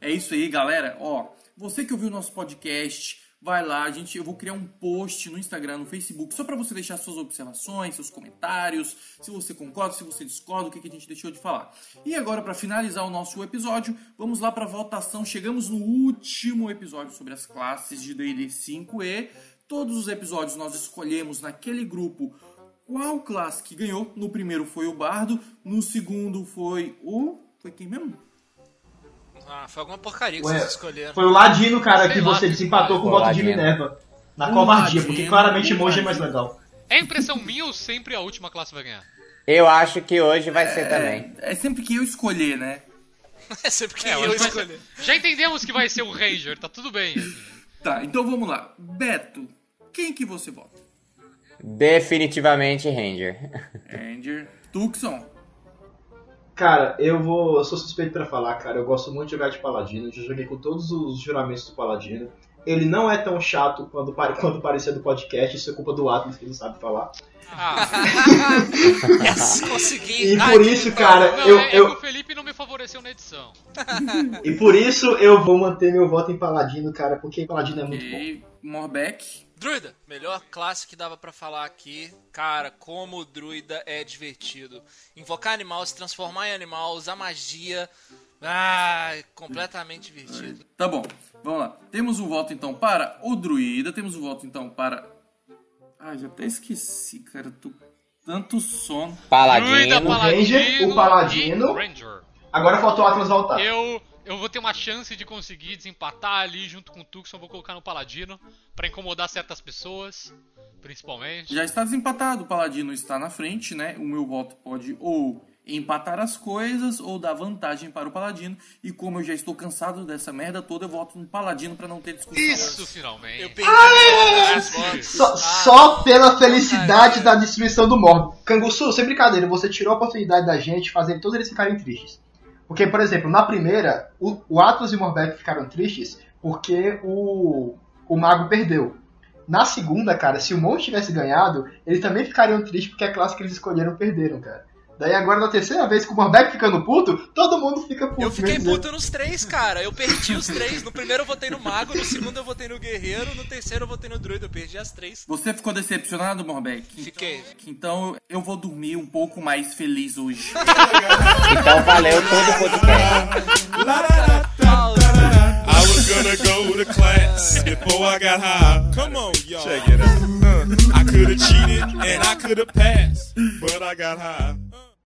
É isso aí, galera. Ó, você que ouviu o nosso podcast, vai lá, gente, eu vou criar um post no Instagram, no Facebook, só pra você deixar suas observações, seus comentários, se você concorda, se você discorda, o que, que a gente deixou de falar. E agora, pra finalizar o nosso episódio, vamos lá pra votação. Chegamos no último episódio sobre as classes de D&D 5e. Todos os episódios nós escolhemos naquele grupo qual classe que ganhou. No primeiro foi o Bardo, no segundo foi o... Foi quem mesmo? Ah, foi alguma porcaria que Ué, vocês escolheram. Foi o Ladino, cara, Sei que lá, você que desempatou com o voto de. Minerva. Na O covardia, porque claramente o emoji é mais legal. É impressão minha ou sempre a última classe vai ganhar? Eu acho que hoje vai ser também. É sempre que eu escolher, né? É sempre que É, eu ser- Já entendemos que vai ser o Ranger, tá tudo bem. assim. Tá, então vamos lá. Beto, quem que você vota? Definitivamente Ranger. Ranger. Tucson. Cara, eu vou. Eu sou suspeito pra falar, cara. Eu gosto muito de jogar de Paladino. Já joguei com todos os juramentos do Paladino. Ele não é tão chato quando, quando parecia do podcast. Isso é culpa do Atlas, que não sabe falar. Ah, Yes, consegui. E Ai, por que isso, cara, não, eu, é, é eu, que o Felipe não me favoreceu na edição. e por isso eu vou manter meu voto em Paladino, cara, porque Paladino é muito bom. E Morbeck. Druida, melhor classe que dava pra falar aqui. Cara, como o druida é divertido. Invocar animal, se transformar em animal, usar magia. Ah, é completamente divertido. Tá bom, vamos lá. Temos um voto então para o Druida. Temos um voto então para. Ah, já até esqueci, cara. Tô tanto sono. Druida, Paladino. Ranger, o Paladino. Ranger. Agora faltou o Atlas voltar. Eu, eu vou ter uma chance de conseguir desempatar ali junto com o Tucson, vou colocar no Paladino pra incomodar certas pessoas, principalmente. Já está desempatado, o Paladino está na frente, né? O meu voto pode ou empatar as coisas ou dar vantagem para o Paladino. E como eu já estou cansado dessa merda toda, eu voto no Paladino para não ter discussão. Isso, finalmente. Eu. Só, só pela felicidade da destruição do Morb. Canguçu, sem brincadeira, você tirou a oportunidade da gente fazer todos eles ficarem tristes. Porque, por exemplo, na primeira, o, o Atlas e o Morbeck ficaram tristes porque o, o Mago perdeu. Na segunda, cara, se o Monte tivesse ganhado, eles também ficariam tristes porque a classe que eles escolheram perderam, cara. Daí agora, na terceira vez, com o Morbeck ficando puto, todo mundo fica puto. Eu fiquei mesmo. puto nos três, cara. Eu perdi os três. No primeiro eu votei no Mago, no segundo eu votei no Guerreiro, no terceiro eu votei no Druida. Eu perdi as três. Você ficou decepcionado, Morbeck? Fiquei. Então eu vou dormir um pouco mais feliz hoje. Então valeu todo o podcast. I was gonna go to class before I got high. Come on, y'all. Check it out. Uh, I could have cheated and I could have passed, but I got high.